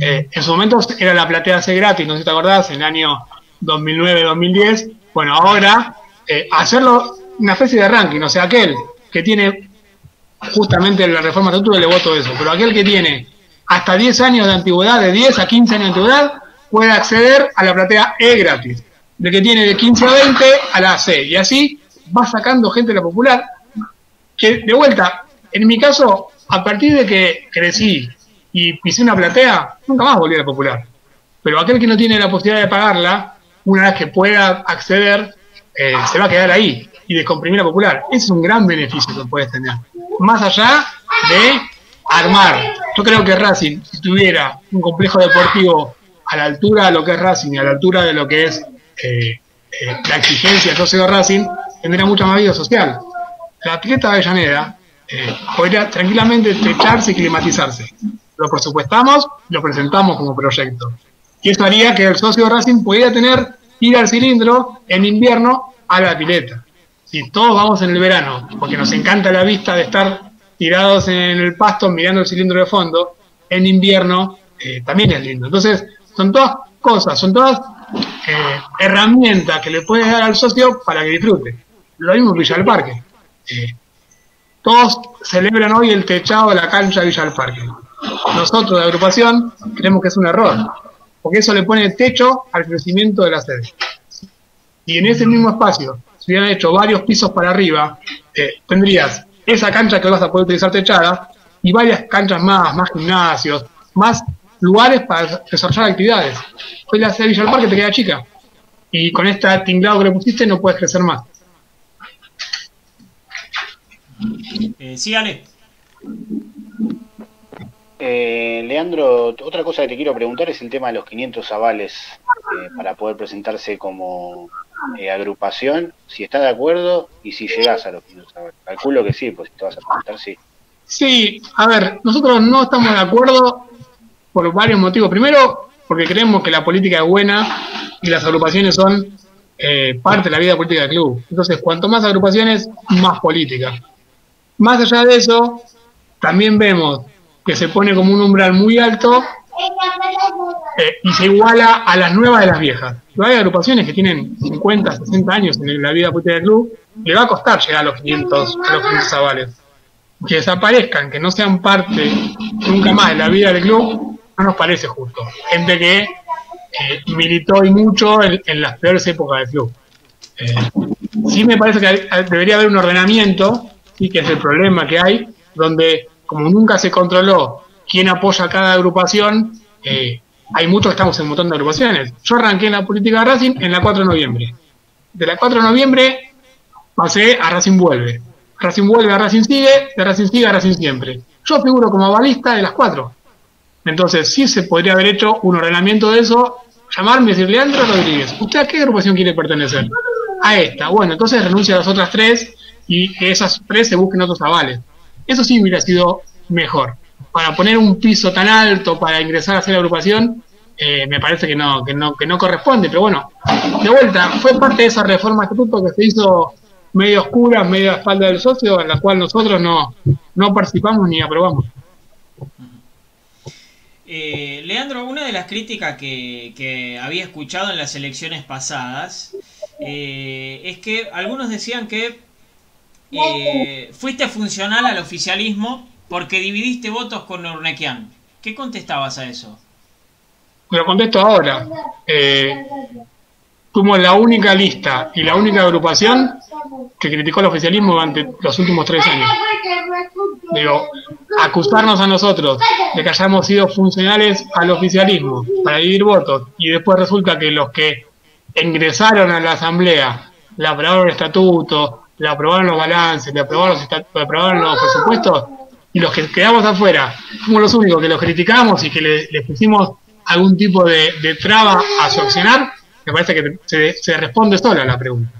Eh, en su momento era la platea C gratis, no sé si te acordás, en el año 2009-2010, bueno, ahora eh, hacerlo una especie de ranking, o sea, aquel que tiene justamente la reforma de le voto eso, pero aquel que tiene hasta 10 años de antigüedad, de 10 a 15 años de antigüedad, puede acceder a la platea E gratis. De que tiene de 15 a 20 a la C. Y así va sacando gente de la popular. Que de vuelta, en mi caso, a partir de que crecí y pisé una platea, nunca más volví a la popular. Pero aquel que no tiene la posibilidad de pagarla, una vez que pueda acceder, eh, se va a quedar ahí y descomprimir la popular. Ese es un gran beneficio que puedes tener. Más allá de armar. Yo creo que Racing, si tuviera un complejo deportivo a la altura de lo que es Racing y a la altura de lo que es eh, eh, la exigencia del socio de Racing, tendría mucha más vida social. La atleta de Avellaneda podría tranquilamente estrecharse y climatizarse. Lo presupuestamos lo presentamos como proyecto. Y eso haría que el socio de Racing pudiera tener ir al cilindro en invierno a la pileta. Si todos vamos en el verano, porque nos encanta la vista de estar tirados en el pasto mirando el cilindro de fondo, en invierno eh, también es lindo. Entonces, son todas cosas, son todas eh, herramientas que le puedes dar al socio para que disfrute. Lo mismo en Villa del Parque. Eh, todos celebran hoy el techado de la cancha de Villa del Parque. Nosotros de agrupación creemos que es un error porque eso le pone techo al crecimiento de la sede. Y en ese mismo espacio, si hubieran hecho varios pisos para arriba, eh, tendrías esa cancha que vas a poder utilizar techada y varias canchas más, más gimnasios, más lugares para desarrollar actividades. Hoy la sede de Villa Parque te queda chica. Y con este tinglado que le pusiste no puedes crecer más. Eh. Eh, Leandro, otra cosa que te quiero preguntar es el tema de los 500 avales eh, para poder presentarse como eh, agrupación, si estás de acuerdo y si llegas a los 500 avales. Calculo que sí, pues si te vas a presentar, sí. Sí, a ver, nosotros no estamos de acuerdo por varios motivos. Primero, porque creemos que la política es buena y las agrupaciones son eh, parte de la vida política del club. Entonces, cuanto más agrupaciones, más política. Más allá de eso, también vemos que se pone como un umbral muy alto eh, y se iguala a las nuevas de las viejas. hay agrupaciones que tienen 50, 60 años en la vida política del club, le va a costar llegar a los 500, a los 500 avales. Que desaparezcan, que no sean parte nunca más de la vida del club, no nos parece justo. Gente que eh, militó y mucho en, las peores épocas del club. Eh, sí me parece que debería haber un ordenamiento, sí que es el problema que hay, donde como nunca se controló quién apoya a cada agrupación, eh, hay muchos estamos en un montón de agrupaciones. Yo arranqué en la política de Racing en la 4 de noviembre. De la 4 de noviembre pasé a Racing Vuelve. Racing Vuelve a Racing Sigue, de Racing Sigue a Racing Siempre. Yo figuro como avalista de las cuatro. Entonces, sí se podría haber hecho un ordenamiento de eso, llamarme y decir, Leandro Rodríguez, ¿usted a qué agrupación quiere pertenecer? A esta. Bueno, entonces renuncia a las otras tres y que esas tres se busquen otros avales. Eso sí hubiera sido mejor. Para poner un piso tan alto para ingresar a hacer la agrupación, eh, me parece que no, que no, que no corresponde, pero bueno, de vuelta, fue parte de esa reforma estatuto que se hizo medio oscura, medio a espalda del socio, en la cual nosotros no, no participamos ni aprobamos. Eh, Leandro, una de las críticas que, que, había escuchado en las elecciones pasadas eh, es que algunos decían que eh, fuiste funcional al oficialismo porque dividiste votos con Urnequian. ¿Qué contestabas a eso? Lo contesto ahora. Eh, fuimos la única lista y la única agrupación que criticó el oficialismo durante los últimos tres años. Digo, acusarnos a nosotros de que hayamos sido funcionales al oficialismo para dividir votos y después resulta que los que ingresaron a la asamblea, le aprobaron el estatuto, le aprobaron los balances, le aprobaron los, le aprobaron los presupuestos y los que quedamos afuera fuimos los únicos que los criticamos y que le, pusimos algún tipo de, traba a su accionar, me parece que se, responde sola la pregunta.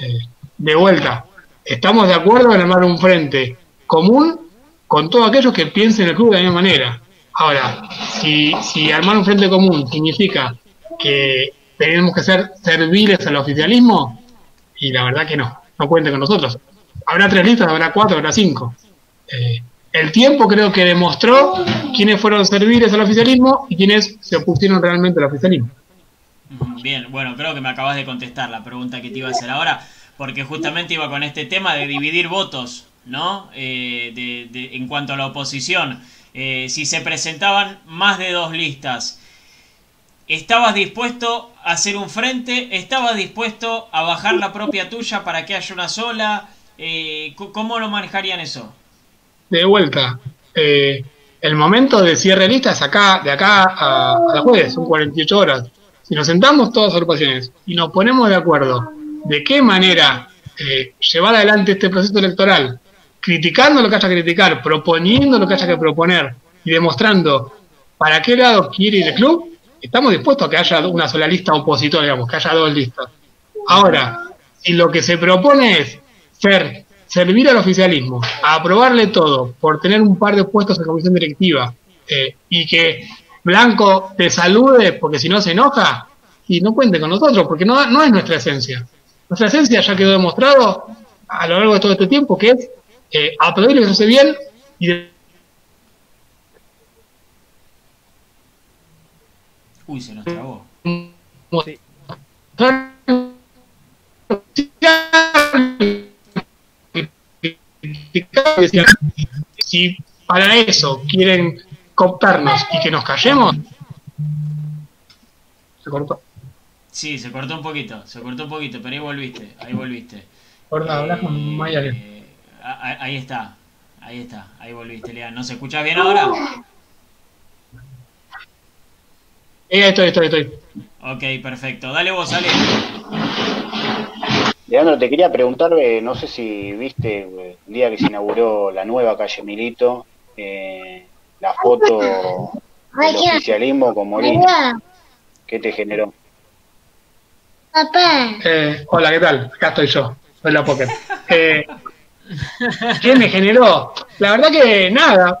Eh, de vuelta, estamos de acuerdo en armar un frente común con todos aquellos que piensen el club de la misma manera. Ahora, si, si armar un frente común significa que tenemos que ser serviles al oficialismo, y la verdad que no, no cuente con nosotros. Habrá tres listas, habrá cuatro, habrá cinco. Eh, el tiempo creo que demostró quiénes fueron serviles al oficialismo y quiénes se opusieron realmente al oficialismo. Bien, bueno, creo que me acabas de contestar la pregunta que te iba a hacer ahora, porque justamente iba con este tema de dividir votos, ¿no? Eh, de, en cuanto a la oposición. Eh, si se presentaban más de dos listas, ¿estabas dispuesto a hacer un frente? ¿Estabas dispuesto a bajar la propia tuya para que haya una sola? Eh, ¿Cómo lo manejarían eso? de vuelta, eh, el momento de cierre de listas acá, de acá a, la jueves, son 48 horas. Si nos sentamos todas las agrupaciones y nos ponemos de acuerdo de qué manera eh, llevar adelante este proceso electoral, criticando lo que haya que criticar, proponiendo lo que haya que proponer y demostrando para qué lado quiere ir el club, estamos dispuestos a que haya una sola lista opositora, digamos, que haya dos listas. Ahora, si lo que se propone es ser servir al oficialismo, aprobarle todo por tener un par de puestos en comisión directiva eh, y que Blanco te salude porque si no se enoja y no cuente con nosotros porque no, no es nuestra esencia. Nuestra esencia ya quedó demostrado a lo largo de todo este tiempo que es eh, lo que se hace bien y Uy, se nos trabó. si para eso quieren cooptarnos y que nos callemos, se cortó. Sí, se cortó un poquito, se cortó un poquito, pero ahí volviste, ahí volviste. Eh, ahí está, ahí está, ahí volviste, Lean. ¿No se escucha bien ahora? Eh, estoy, estoy, estoy. Ok, perfecto. Dale vos, Ale. Leandro, te quería preguntar, eh, no sé si viste eh, el día que se inauguró la nueva calle Milito, eh, la foto del oficialismo con Molina. ¿Qué te generó? Papá. hola, ¿qué tal? Acá estoy yo, soy la Poker. ¿Qué me generó? la verdad que nada,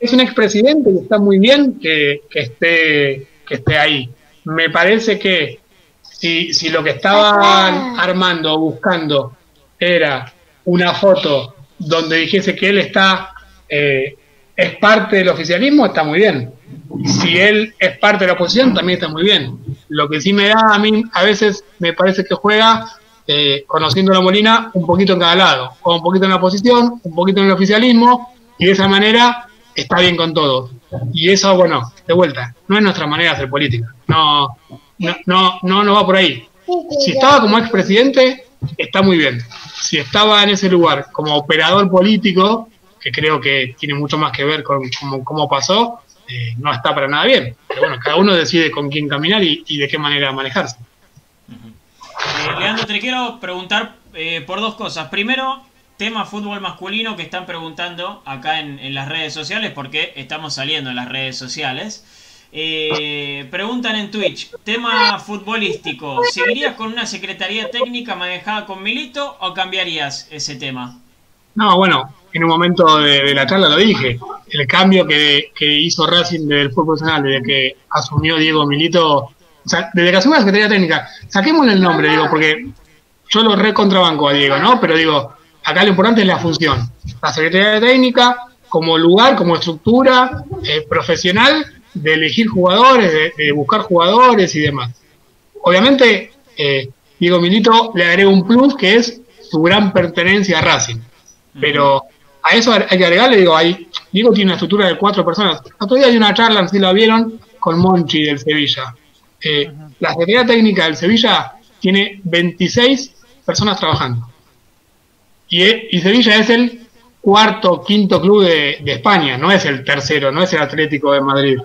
es un expresidente y está muy bien que, que, esté, que esté ahí. Me parece que si, si lo que estaban armando o buscando era una foto donde dijese que él está eh, es parte del oficialismo, está muy bien. Si él es parte de la oposición, también está muy bien. Lo que sí me da a mí, a veces me parece que juega, eh, conociendo la Molina, un poquito en cada lado. un poquito en la oposición, un poquito en el oficialismo, y de esa manera está bien con todos. Y eso, bueno, de vuelta, no es nuestra manera de hacer política. No, no, no, no, no va por ahí. Si estaba como expresidente, está muy bien. Si estaba en ese lugar como operador político, que creo que tiene mucho más que ver con cómo, pasó, eh, no está para nada bien. Pero bueno, cada uno decide con quién caminar y, de qué manera manejarse. Eh, Leandro, te quiero preguntar eh, por dos cosas. Primero, tema fútbol masculino que están preguntando acá en, las redes sociales, porque estamos saliendo en las redes sociales. preguntan en Twitch, tema futbolístico, ¿seguirías con una secretaría técnica manejada con Milito o cambiarías ese tema? No, bueno, en un momento de, la charla lo dije, el cambio que, hizo Racing del fútbol profesional desde que asumió Diego Milito, o sea, desde que asumió la Secretaría Técnica, saquémosle el nombre, digo, porque yo lo recontrabanco a Diego, ¿no? Pero digo, acá lo importante es la función. La Secretaría Técnica como lugar, como estructura eh, profesional de elegir jugadores, de, buscar jugadores y demás. Obviamente, eh, Diego Milito le agrega un plus que es su gran pertenencia a Racing. Pero a eso hay que agregarle, digo, ahí, Diego tiene una estructura de cuatro personas. Otro día hay una charla, si la vieron, con Monchi del Sevilla. Eh, la Secretaría Técnica del Sevilla tiene 26 personas trabajando. Y, Sevilla es el cuarto, quinto club de, España, no es el tercero, no es el Atlético de Madrid.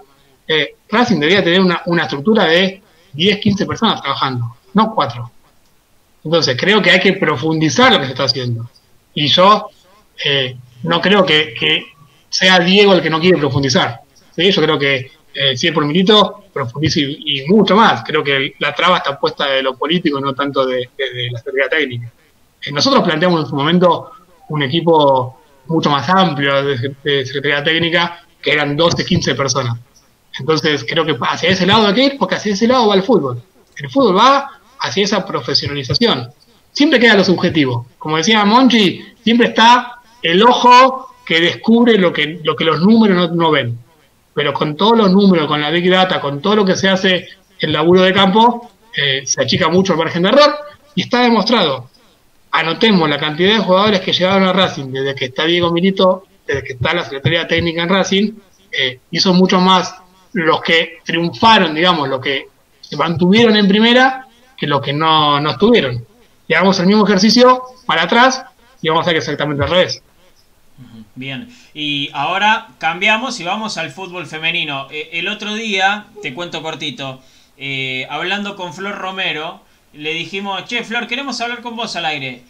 Eh, Racing debería tener una, estructura de 10, 15 personas trabajando, no cuatro. Entonces, creo que hay que profundizar lo que se está haciendo. Y yo eh, no creo que, sea Diego el que no quiere profundizar. Yo creo que eh, si es por Milito, profundice y, mucho más. Creo que la traba está puesta de lo político, no tanto de, la seguridad técnica. Eh, nosotros planteamos en su momento un equipo mucho más amplio de, Secretaría Técnica, que eran 12, 15 personas. Entonces creo que hacia ese lado hay que ir, porque hacia ese lado va el fútbol. El fútbol va hacia esa profesionalización. Siempre queda lo subjetivo. Como decía Monchi, siempre está el ojo que descubre lo que, lo que los números no, ven. Pero con todos los números, con la Big Data, con todo lo que se hace el laburo de campo, eh, se achica mucho el margen de error y está demostrado. Anotemos la cantidad de jugadores que llegaron a Racing desde que está Diego Milito, desde que está la Secretaría Técnica en Racing, eh, y son mucho más los que triunfaron, digamos, los que se mantuvieron en primera, que los que no, no estuvieron. Y hagamos el mismo ejercicio para atrás y vamos a hacer exactamente al revés. Bien, y ahora cambiamos y vamos al fútbol femenino. Eh, el otro día, te cuento cortito, eh, hablando con Flor Romero, le dijimos, che, Flor, queremos hablar con vos al aire.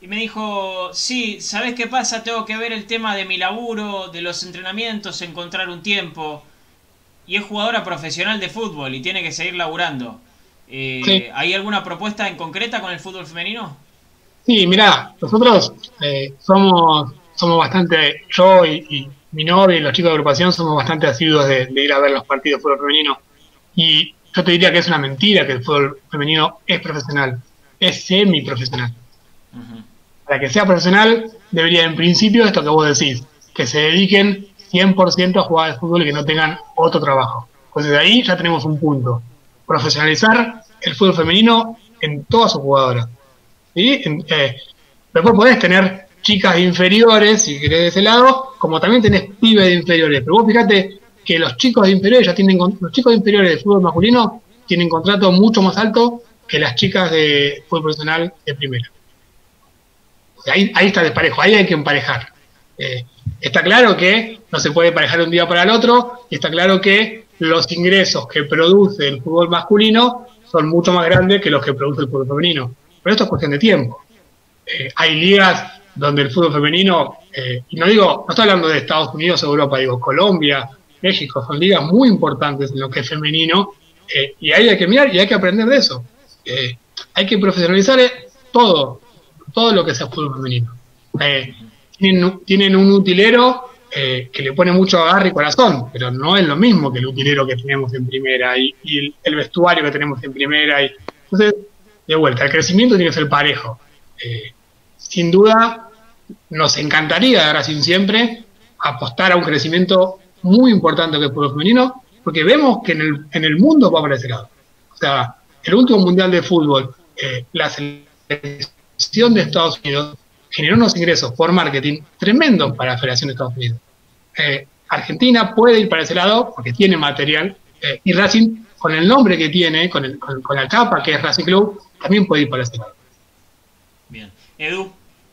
Y me dijo, sí, ¿sabes qué pasa? Tengo que ver el tema de mi laburo, de los entrenamientos, encontrar un tiempo. Y es jugadora profesional de fútbol y tiene que seguir laburando. Eh, ¿Hay alguna propuesta en concreta con el fútbol femenino? Sí, mira, nosotros eh, somos, somos bastante, yo y, mi novia y los chicos de agrupación somos bastante asiduos de, ir a ver los partidos de fútbol femenino. Y yo te diría que es una mentira que el fútbol femenino es profesional, es semi-profesional. Para que sea profesional, debería en principio esto que vos decís, que se dediquen 100% a jugar al fútbol y que no tengan otro trabajo. Entonces de ahí ya tenemos un punto. Profesionalizar el fútbol femenino en todas sus jugadoras. ¿sí? Eh, después podés tener chicas inferiores, si querés de ese lado, como también tenés pibes de inferiores. Pero vos fíjate que los chicos de inferiores ya tienen, los chicos de inferiores de fútbol masculino tienen contrato mucho más alto que las chicas de fútbol profesional de primera. Ahí, ahí está desparejo, ahí hay que emparejar. Eh, está claro que no se puede emparejar un día para el otro, y está claro que los ingresos que produce el fútbol masculino son mucho más grandes que los que produce el fútbol femenino. Pero esto es cuestión de tiempo. Eh, hay ligas donde el fútbol femenino, eh, y no digo, no estoy hablando de Estados Unidos o Europa, digo Colombia, México, son ligas muy importantes en lo que es femenino, eh, y ahí hay que mirar y hay que aprender de eso. hay que profesionalizar todo, todo lo que sea fútbol femenino. tienen, un utilero eh, que le pone mucho agarre y corazón, pero no es lo mismo que el utilero que tenemos en primera y, el, vestuario que tenemos en primera. Y, entonces, de vuelta, el crecimiento tiene que ser parejo. Eh, sin duda, nos encantaría de Racing siempre apostar a un crecimiento muy importante que el fútbol femenino, porque vemos que en el, en el mundo va para ese lado. O sea, el último mundial de fútbol, eh, la selección de Estados Unidos generó unos ingresos por marketing tremendos para la Federación de Estados Unidos. Eh, Argentina puede ir para ese lado porque tiene material eh, y Racing, con el nombre que tiene, con, el, con, la capa que es Racing Club, también puede ir para ese lado. Bien. Edu.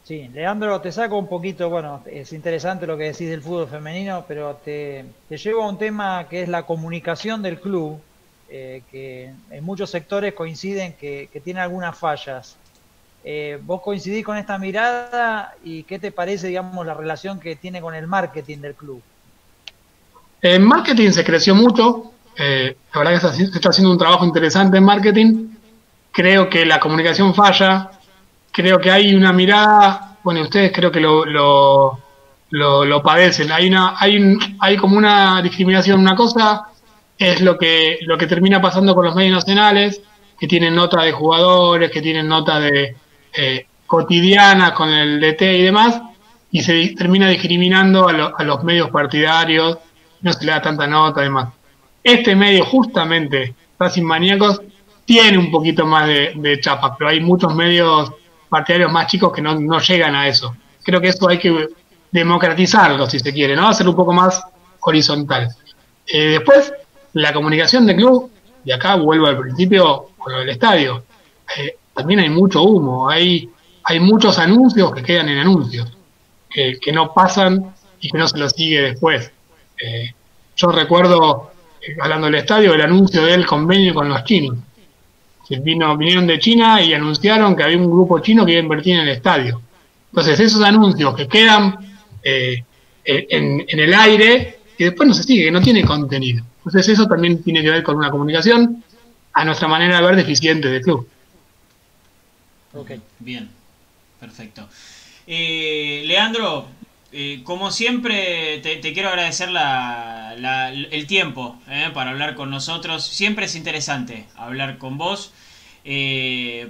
Sí, Leandro, te saco un poquito, bueno, es interesante lo que decís del fútbol femenino, pero te, llevo a un tema que es la comunicación del club, eh, que en muchos sectores coinciden que, tiene algunas fallas. Eh, ¿Vos coincidís con esta mirada y qué te parece, digamos, la relación que tiene con el marketing del club? En marketing se creció mucho. Eh, la verdad que se está haciendo un trabajo interesante en marketing. Creo que la comunicación falla. Creo que hay una mirada, bueno, ustedes creo que lo, lo, lo, padecen. Hay, una, hay, hay como una discriminación. Una cosa es lo que, lo que termina pasando con los medios nacionales, que tienen nota de jugadores, que tienen nota de, eh, cotidiana con el DT y demás, y se termina discriminando a, los medios partidarios, no se le da tanta nota, además. Este medio, justamente, Racing Maníacos, tiene un poquito más de, chapa, pero hay muchos medios partidarios más chicos que no, llegan a eso. Creo que eso hay que democratizarlo, si se quiere, ¿no? Hacerlo un poco más horizontal. Eh, después, la comunicación del club, y acá vuelvo al principio con lo del estadio. Eh, también hay mucho humo, hay, hay muchos anuncios que quedan en anuncios, que, no pasan y que no se los sigue después. Eh, yo recuerdo, eh, hablando del estadio, el anuncio del convenio con los chinos. Vino, vinieron de China y anunciaron que había un grupo chino que iba a invertir en el estadio. Entonces, esos anuncios que quedan eh, en, el aire y después no se sigue, que no tiene contenido. Entonces, eso también tiene que ver con una comunicación, a nuestra manera de ver, deficiente del club. Ok. Bien, perfecto. Eh, Leandro, eh, como siempre, te, quiero agradecer la, el tiempo eh, para hablar con nosotros. Siempre es interesante hablar con vos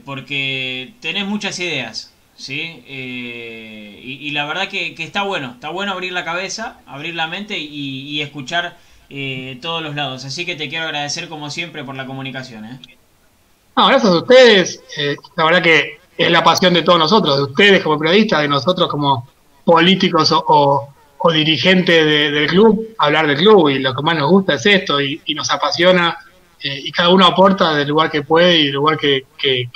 porque tenés muchas ideas. ¿sí? Y, la verdad que, está bueno, está bueno abrir la cabeza, abrir la mente y, escuchar todos los lados. Así que te quiero agradecer como siempre por la comunicación. ¿eh? No, gracias a ustedes. Eh, la verdad que es la pasión de todos nosotros, de ustedes como periodistas, de nosotros como políticos o, dirigentes del club, hablar del club y lo que más nos gusta es esto y, nos apasiona eh, y cada uno aporta del lugar que puede y del lugar que,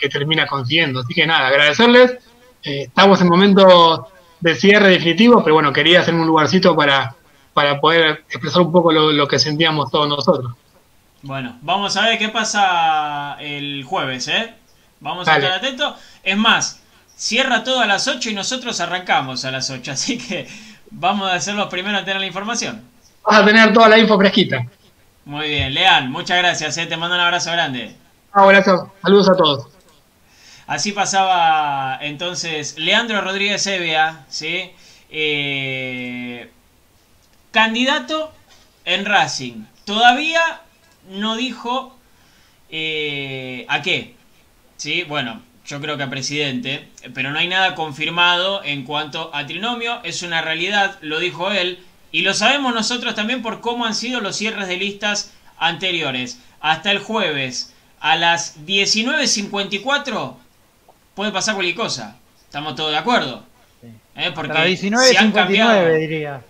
termina consiguiendo. Así que nada, agradecerles. Eh, estamos en momentos de cierre definitivo, pero bueno, quería hacerme un lugarcito para, para poder expresar un poco lo que sentíamos todos nosotros. Bueno, vamos a ver qué pasa el jueves, ¿eh? Vamos a estar atentos. Es más, cierra todo a las 8 y nosotros arrancamos a las 8, así que vamos a ser los primeros a tener la información. Vas a tener toda la info fresquita. Muy bien, Lean, muchas gracias, ¿eh? te mando un abrazo grande. Ah, gracias, saludos a todos. Así pasaba entonces Leandro Rodríguez Evia, ¿sí? Eh, candidato en Racing. Todavía no dijo eh, a qué. Sí, bueno, yo creo que a presidente, pero no hay nada confirmado en cuanto a trinomio, es una realidad, lo dijo él, y lo sabemos nosotros también por cómo han sido los cierres de listas anteriores. Hasta el jueves a las 19.54 puede pasar cualquier cosa. ¿Estamos todos de acuerdo? ¿Eh? Porque 19.59 diría.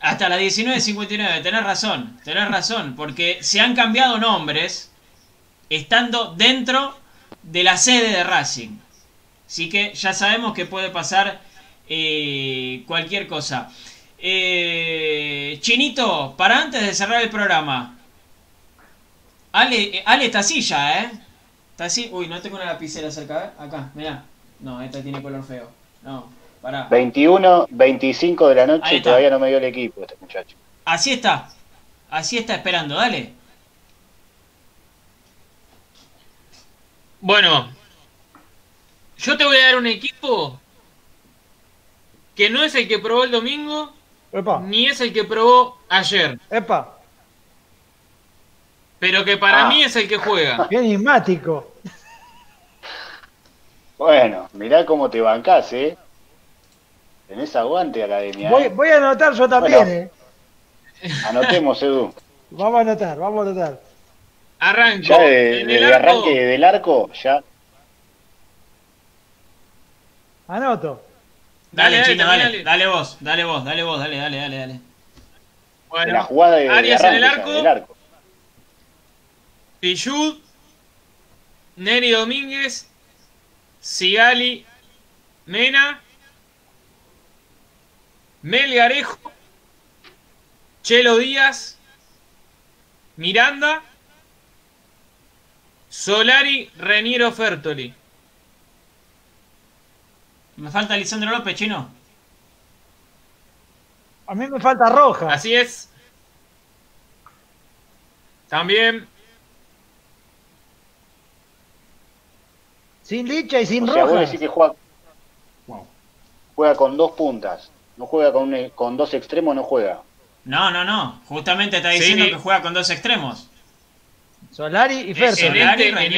Hasta la 19.59, tenés razón, tenés razón, porque se han cambiado nombres estando dentro de la sede de Racing. Así que ya sabemos que puede pasar eh, cualquier cosa. Eh, Chinito, para antes de cerrar el programa. Ale, Ale está así ya, ¿eh? Está así. Uy, no tengo una lapicera cerca, ¿eh? Acá, mirá. No, esta tiene color feo. No. 21, 25 de la noche y todavía no me dio el equipo este muchacho. Así está. Así está esperando, dale. Bueno, yo te voy a dar un equipo que no es el que probó el domingo, Epa, ni es el que probó ayer, epa, pero que para Ah. mí es el que juega. qué enigmático. Bueno, mirá cómo te bancás, ¿eh? Tenés aguante, academia. Voy, ¿eh? voy a anotar yo también, Bueno. eh. Anotemos, Edu. Vamos a anotar, vamos a anotar. Arranco. Ya de, en el arco, arranque del arco, ya. Anoto. Dale, Dale, dale, Chino, dale, dale vos, dale vos, dale vos, dale, dale, dale, dale. de bueno, la jugada de, de Arias en el arco. ya, del arco. Pichud, Neri Domínguez, Sigali, Mena, Melgarejo, Chelo Díaz, Miranda, Solari, Reniero Fertoli. Me falta Lisandro López, Chino. A mí me falta roja. Así es. También Sin licha y sin O sea, vos roja. decís que juega, juega con dos puntas. No juega con, un- con dos extremos, no juega. No, no, no. Justamente está Sí. diciendo que juega con dos extremos. Solari y Ferto. en Solari, este- en-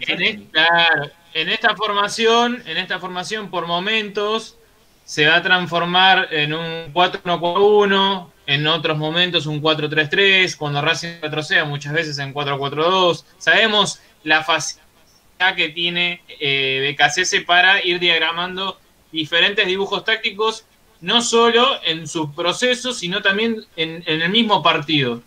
En, claro, en esta formación, en esta formación por momentos se va a transformar en un 4-1-4-1, en otros momentos un 4-3-3, cuando Racing retroceda muchas veces en 4-4-2. Sabemos la facilidad que tiene eh, BKCS para ir diagramando diferentes dibujos tácticos, no solo en su proceso, sino también en, en el mismo partido.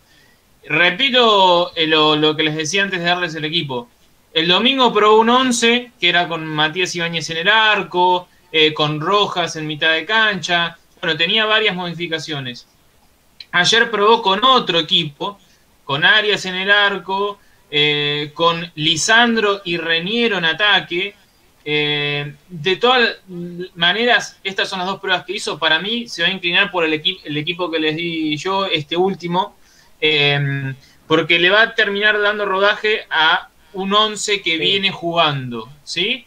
Repito eh, lo, lo que les decía antes de darles el equipo. El domingo probó un 11, que era con Matías Ibáñez en el arco, eh, con Rojas en mitad de cancha. Bueno, tenía varias modificaciones. Ayer probó con otro equipo, con Arias en el arco, eh, con Lisandro y Reniero en ataque. De todas maneras, estas son las dos pruebas que hizo. Para mí se va a inclinar por el, equi- el equipo que les di yo, este último, eh, porque le va a terminar dando rodaje a un 11 que viene jugando, ¿sí?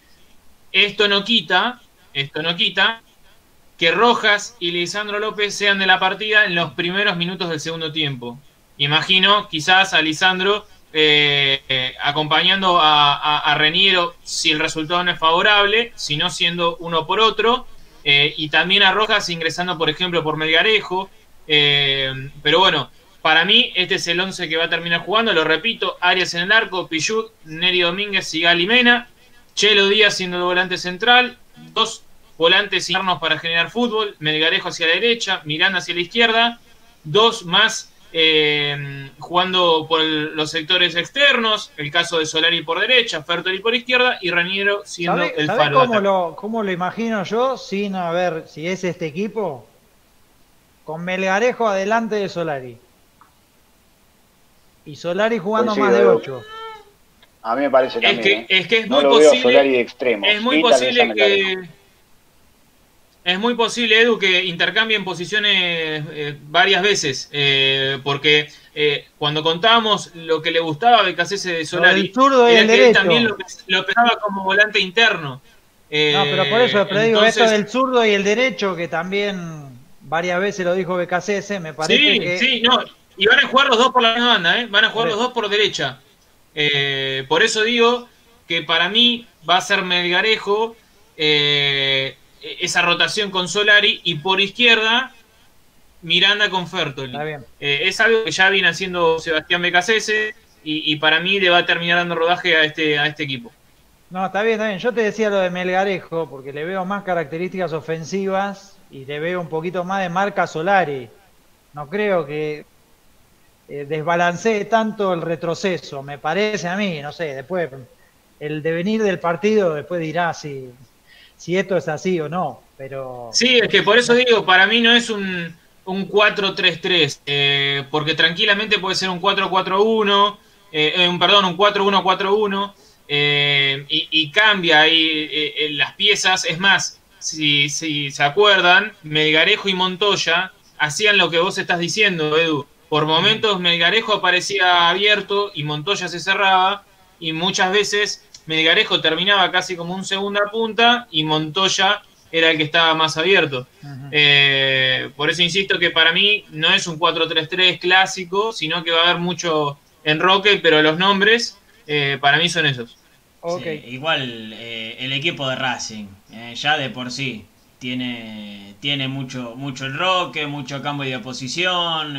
Esto no quita, esto no quita que Rojas y Lisandro López sean de la partida en los primeros minutos del segundo tiempo. Imagino quizás a Lisandro eh, eh, acompañando a, a- a Reniero si el resultado no es favorable, sino siendo uno por otro, eh, y también a Rojas ingresando, por ejemplo, por Melgarejo. eh, pero bueno, para mí este es el 11 que va a terminar jugando, lo repito, Arias en el arco, Pichut, Neri Domínguez y Gali Mena, Chelo Díaz siendo el volante central, dos volantes internos para generar fútbol, Melgarejo hacia la derecha, Miranda hacia la izquierda, dos más eh, jugando por el- los sectores externos, el caso de Solari por derecha, Fertoli por izquierda y Raniero siendo ¿Sabés el sabés faro. cómo, lo, cómo lo imagino yo sin a ver si es este equipo? Con Melgarejo adelante de Solari. Y Solari jugando Coincido, más de Edu. 8. A mí me parece Es también. que, ¿eh? es que es no muy lo veo a Solari posible. de extremo. Es muy posible que. Es muy posible, Edu, que intercambien posiciones eh, varias veces. eh, porque eh, cuando contábamos lo que le gustaba a BKC de Solari, el zurdo y era el que él derecho. también lo, lo pensaba como volante interno. Eh, No, pero por eso, pero digo, entonces- esto del zurdo y el derecho, que también varias veces lo dijo BKCS, me parece Sí, que sí, no. Y van a jugar los dos por la misma banda, ¿eh? Van a jugar los dos por derecha. Eh, por eso digo que para mí va a ser Melgarejo eh, esa rotación con Solari y por izquierda Miranda con Fertoli. está bien. Eh, es algo que ya viene haciendo Sebastián Becasese y, y para mí le va a terminar dando rodaje a este, a este equipo. No, está bien, está bien. Yo te decía lo de Melgarejo, porque le veo más características ofensivas y le veo un poquito más de marca Solari. No creo que eh, desbalancee tanto el retroceso, me parece a mí, no sé, después el devenir del partido después dirá si, si esto es así o no, pero Sí, es que por eso digo, para mí no es un, un 4-3-3, eh, porque tranquilamente puede ser un 4-4-1, eh, eh, un, perdón, un 4-1-4-1, eh, y, y cambia ahí eh, las piezas. Es más, si, si se acuerdan, Melgarejo y Montoya hacían lo que vos estás diciendo, Edu. Por momentos Melgarejo aparecía abierto y Montoya se cerraba, y muchas veces Melgarejo terminaba casi como un segunda punta y Montoya era el que estaba más abierto. Eh, por eso insisto que para mí no es un 4-3-3 clásico, sino que va a haber mucho enroque, pero los nombres eh, para mí son esos. igual eh, el equipo de Racing, ya de por sí, tiene, tiene mucho, mucho enroque, mucho cambio de posición.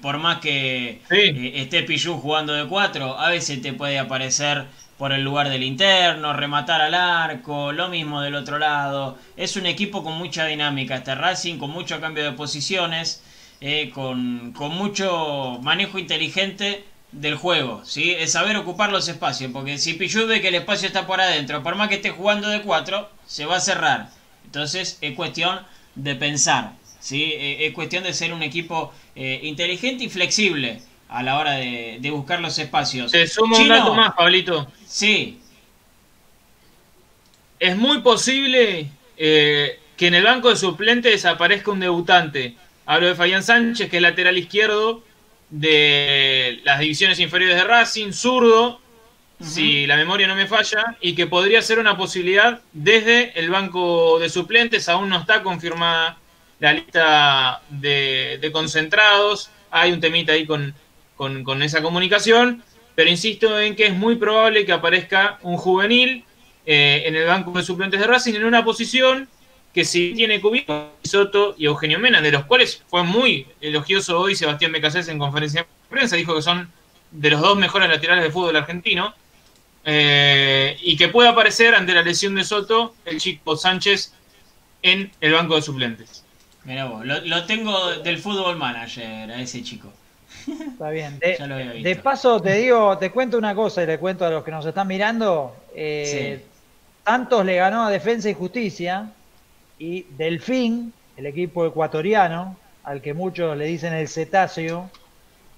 por más que esté Pichu jugando de 4, a veces te puede aparecer por el lugar del interno, rematar al arco, lo mismo del otro lado. Es un equipo con mucha dinámica este Racing, con mucho cambio de posiciones, eh, con, mucho manejo inteligente del juego, ¿sí? Es saber ocupar los espacios, porque si Pichu ve que el espacio está por adentro, por más que esté jugando de 4, se va a cerrar. Entonces es cuestión de pensar, ¿sí? Eh, es cuestión de ser un equipo eh, inteligente y flexible a la hora de, buscar los espacios. Te sumo un dato más, Pablito. Sí. Es muy posible eh, que en el banco de suplentes aparezca un debutante. Hablo de Fabián Sánchez, que es lateral izquierdo de las divisiones inferiores de Racing, zurdo, si la memoria no me falla, y que podría ser una posibilidad desde el banco de suplentes. Aún no está confirmada la lista de concentrados. Hay un temita ahí con, con, esa comunicación, pero insisto en que es muy probable que aparezca un juvenil eh, en el banco de suplentes de Racing en una posición que si tiene Cubito, Soto y Eugenio Mena, de los cuales fue muy elogioso hoy Sebastián Becasés en conferencia de prensa, dijo que son de los dos mejores laterales de fútbol argentino, eh, y que puede aparecer ante la lesión de Soto el chico Sánchez en el banco de suplentes. Mira vos, lo, lo tengo del fútbol manager a ese chico. Está bien. De, paso, te digo, te cuento una cosa y le cuento a los que nos están mirando. Eh, Tantos le ganó a Defensa y Justicia y Delfín, el equipo ecuatoriano, al que muchos le dicen el cetáceo,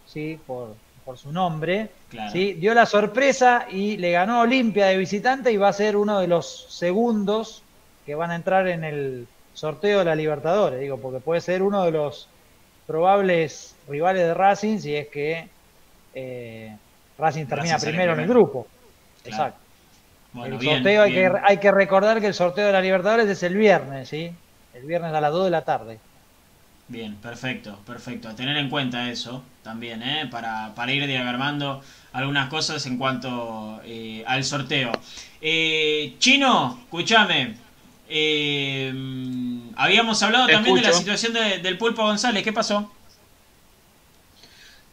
¿sí? por, su nombre, ¿sí? dio la sorpresa y le ganó Olimpia de visitante y va a ser uno de los segundos que van a entrar en el sorteo de la Libertadores, digo, porque puede ser uno de los probables rivales de Racing si es que eh, Racing termina primero en el grupo. Exacto. el sorteo hay, Que, hay que recordar que el sorteo de la Libertadores es el viernes, ¿sí? El viernes a las 2 de la tarde. Bien, perfecto, perfecto. A tener en cuenta eso también, ¿eh? Para, para ir diagramando algunas cosas en cuanto eh, al sorteo. Eh, Chino, escúchame. Eh, habíamos hablado también de la situación del Pulpo González. ¿Qué pasó?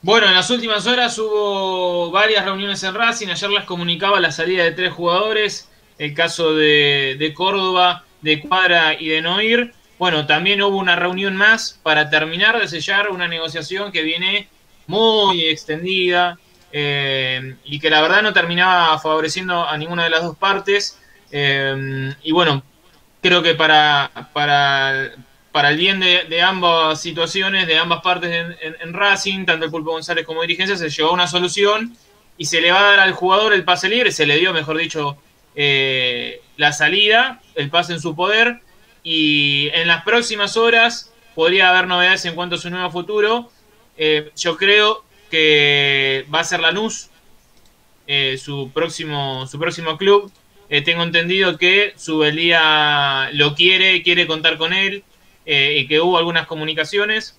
Bueno, en las últimas horas hubo varias reuniones en Racing. Ayer les comunicaba la salida de tres jugadores. El caso de, Córdoba, de Cuadra y de Noir. Bueno, también hubo una reunión más para terminar de sellar una negociación que viene muy extendida eh, y que la verdad no terminaba favoreciendo a ninguna de las dos partes. Eh, y bueno, creo que para, para, para el bien de, ambas situaciones, de ambas partes en, Racing, tanto el Pulpo González como dirigencia, se llegó a una solución y se le va a dar al jugador el pase libre, se le dio, mejor dicho, eh, la salida, el pase en su poder, y en las próximas horas podría haber novedades en cuanto a su nuevo futuro. Eh, yo creo que va a ser Lanús, eh, su, próximo, su próximo club. Eh, tengo entendido que Subelía lo quiere, quiere contar con él eh, y que hubo algunas comunicaciones.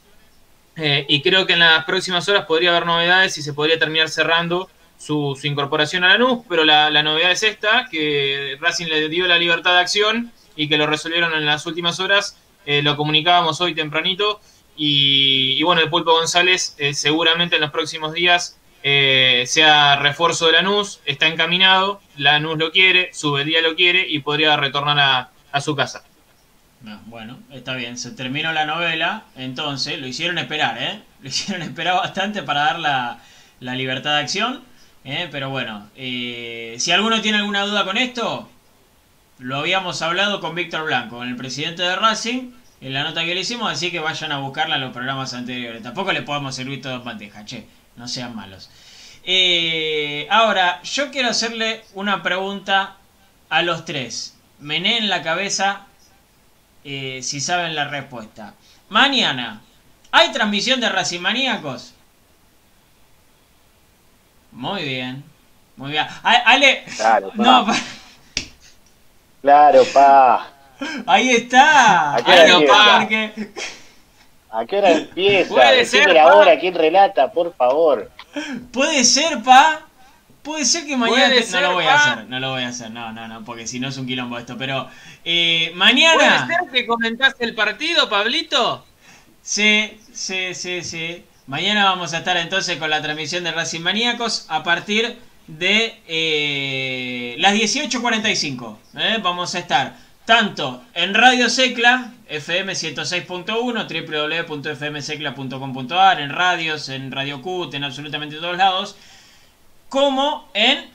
Y creo que en las próximas horas podría haber novedades y se podría terminar cerrando su, incorporación a la NUS, pero la, novedad es esta, que Racing le dio la libertad de acción y que lo resolvieron en las últimas horas. lo comunicábamos hoy tempranito. Y, bueno, el Pulpo González seguramente en los próximos días eh, sea refuerzo de Lanús, está encaminado, Lanús lo quiere, Subedía lo quiere y podría retornar a, su casa. Bueno, está bien, se terminó la novela, entonces lo hicieron esperar, ¿eh? Lo hicieron esperar bastante para dar la, libertad de acción, ¿eh? pero bueno, eh, si alguno tiene alguna duda con esto, lo habíamos hablado con Víctor Blanco, con el presidente de Racing, en la nota que le hicimos, así que vayan a buscarla en los programas anteriores. Tampoco le podemos servir todo en bandeja, che no sean malos. Eh, ahora, yo quiero hacerle una pregunta a los tres. Mené en la cabeza eh, si saben la respuesta. Mañana, ¿hay transmisión de Racimaníacos? Muy bien. Muy bien. Ale. Claro, pa. No, Claro, pa. Ahí está. ¿A qué hora está, empieza? porque- ¿A qué hora empieza? Puede Decime ser, la pa. hora, quién relata, por favor. Puede ser, pa. Puede ser que mañana. Puede te- ser, no lo voy a hacer, no lo voy a hacer. No, no, no, porque si no es un quilombo esto. Pero eh, ¿Puede mañana. ser que comentaste el partido, Pablito? Sí, sí, sí, sí. Mañana vamos a estar entonces con la transmisión de Racing Maníacos a partir de eh, las 18.45. ¿eh? Vamos a estar tanto en Radio Secla, FM 106.1, www.fmsecla.com.ar, en radios, en Radio Cut, en absolutamente todos lados, como en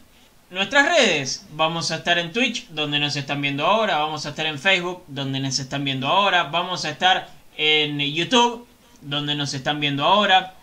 nuestras redes. Vamos a estar en Twitch, donde nos están viendo ahora. Vamos a estar en Facebook, donde nos están viendo ahora. Vamos a estar en YouTube, donde nos están viendo ahora.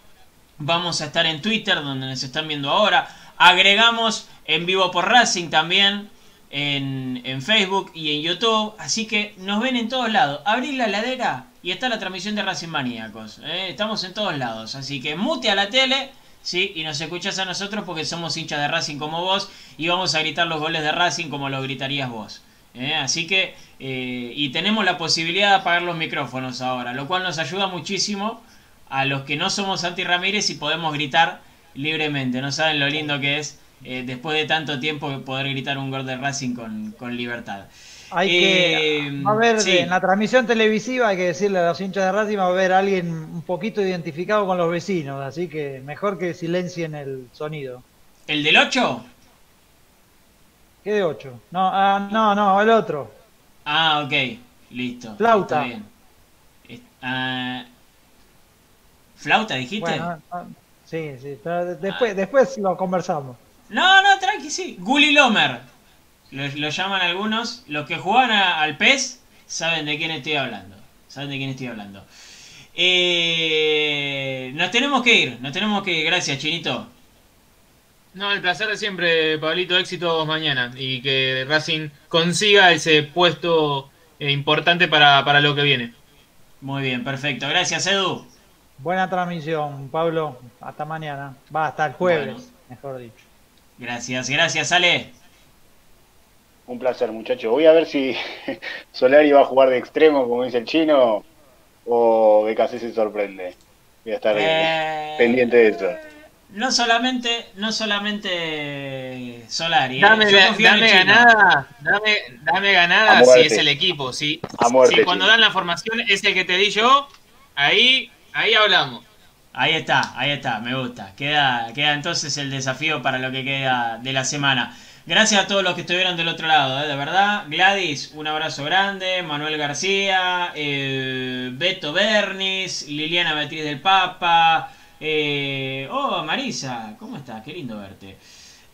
Vamos a estar en Twitter, donde nos están viendo ahora. Agregamos en vivo por Racing también. En, en Facebook y en YouTube. Así que nos ven en todos lados. Abrir la ladera y está la transmisión de Racing Maníacos. ¿eh? Estamos en todos lados. Así que mute a la tele. Sí, y nos escuchas a nosotros porque somos hinchas de Racing como vos y vamos a gritar los goles de Racing como lo gritarías vos. ¿eh? Así que, eh, y tenemos la posibilidad de apagar los micrófonos ahora, lo cual nos ayuda muchísimo a los que no somos Santi Ramírez y podemos gritar libremente. No saben lo lindo que es eh, después de tanto tiempo poder gritar un gol de Racing con, con libertad. Hay Eh, que. Va a haber sí. en la transmisión televisiva, hay que decirle a los hinchas de Racing, va a haber alguien un poquito identificado con los vecinos, así que mejor que silencien el sonido. ¿El del 8? ¿Qué de 8? No, ah, no, no, el otro. Ah, ok, listo. Flauta. Está bien. Ah, ¿Flauta dijiste? Bueno, sí, sí, pero de- después, después lo conversamos. No, no, tranqui, sí. Gully Lomer. Lo, lo llaman algunos. Los que juegan a- al PES saben de quién estoy hablando. Saben de quién estoy hablando. Eh, nos tenemos que ir, nos tenemos que ir. Gracias, Chinito. No, el placer de siempre, Pablito. Éxitos mañana y que Racing consiga ese puesto eh, importante para, para lo que viene. Muy bien, perfecto. Gracias, Edu. Buena transmisión, Pablo. Hasta mañana. Va, hasta el jueves, Bueno. mejor dicho. Gracias, gracias, Ale. Un placer, muchachos. Voy a ver si Solari va a jugar de extremo, como dice el chino, o BKC se sorprende. Voy a estar eh, Eh, pendiente de eso. No solamente, no solamente Solari. ¿eh? Dame, dame ganada, dame, dame ganada A si muerte. es el equipo. Si, A muerte, si cuando chino. dan la formación es el que te di yo, ahí, ahí hablamos. Ahí está, ahí está, me gusta. Queda, queda entonces el desafío para lo que queda de la semana. Gracias a todos los que estuvieron del otro lado, ¿eh? de verdad. Gladys, un abrazo grande. Manuel García, eh, Beto Bernis, Liliana Beatriz del Papa. eh, oh, Marisa, ¿cómo estás? Qué lindo verte.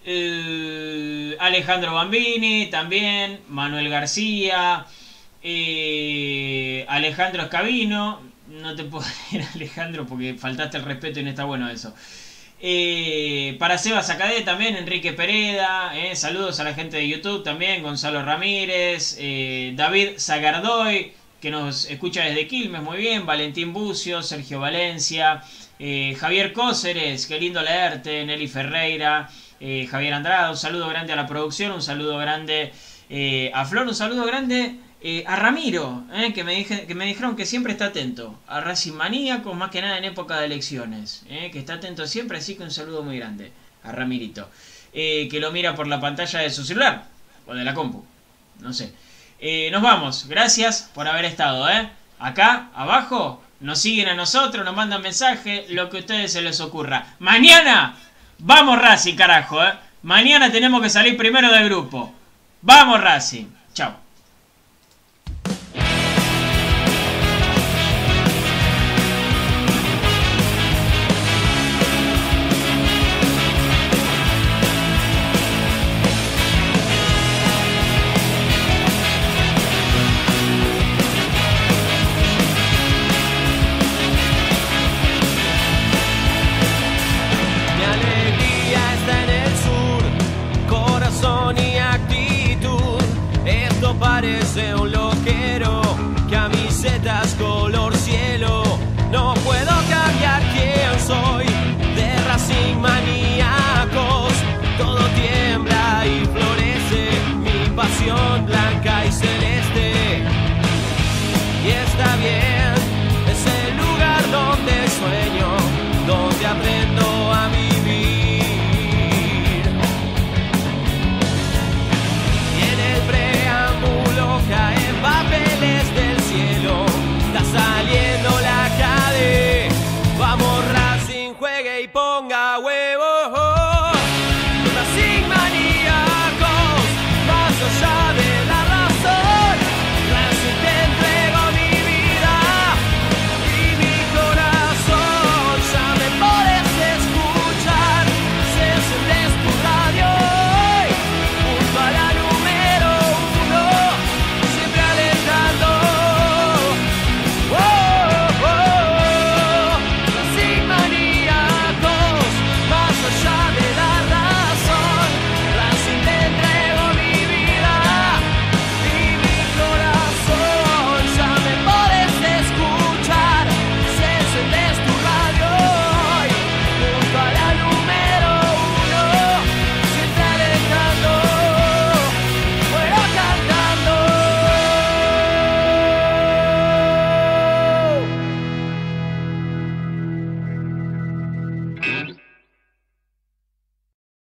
Eh, Alejandro Bambini también, Manuel García, eh, Alejandro Escabino, no te puedo decir Alejandro porque faltaste el respeto y no está bueno eso. Eh, para Seba Sacadé también, Enrique Pereda, eh, saludos a la gente de YouTube también, Gonzalo Ramírez, eh, David Zagardoy, que nos escucha desde Quilmes, muy bien, Valentín Bucio, Sergio Valencia, eh, Javier Cóceres, qué lindo leerte, Nelly Ferreira, eh, Javier Andrada, un saludo grande a la producción, un saludo grande a Flor, un saludo grande eh, a Ramiro, eh, que, me dijeron que siempre está atento, a Racing Maníacos, más que nada en época de elecciones, eh, que está atento siempre, así que un saludo muy grande a Ramirito, eh, que lo mira por la pantalla de su celular, o de la compu, no sé. Eh, nos vamos, gracias por haber estado. Acá, abajo, nos siguen a nosotros, nos mandan mensajes, lo que a ustedes se les ocurra. Mañana, vamos Racing, carajo. Mañana tenemos que salir primero del grupo. Vamos Racing. Chao.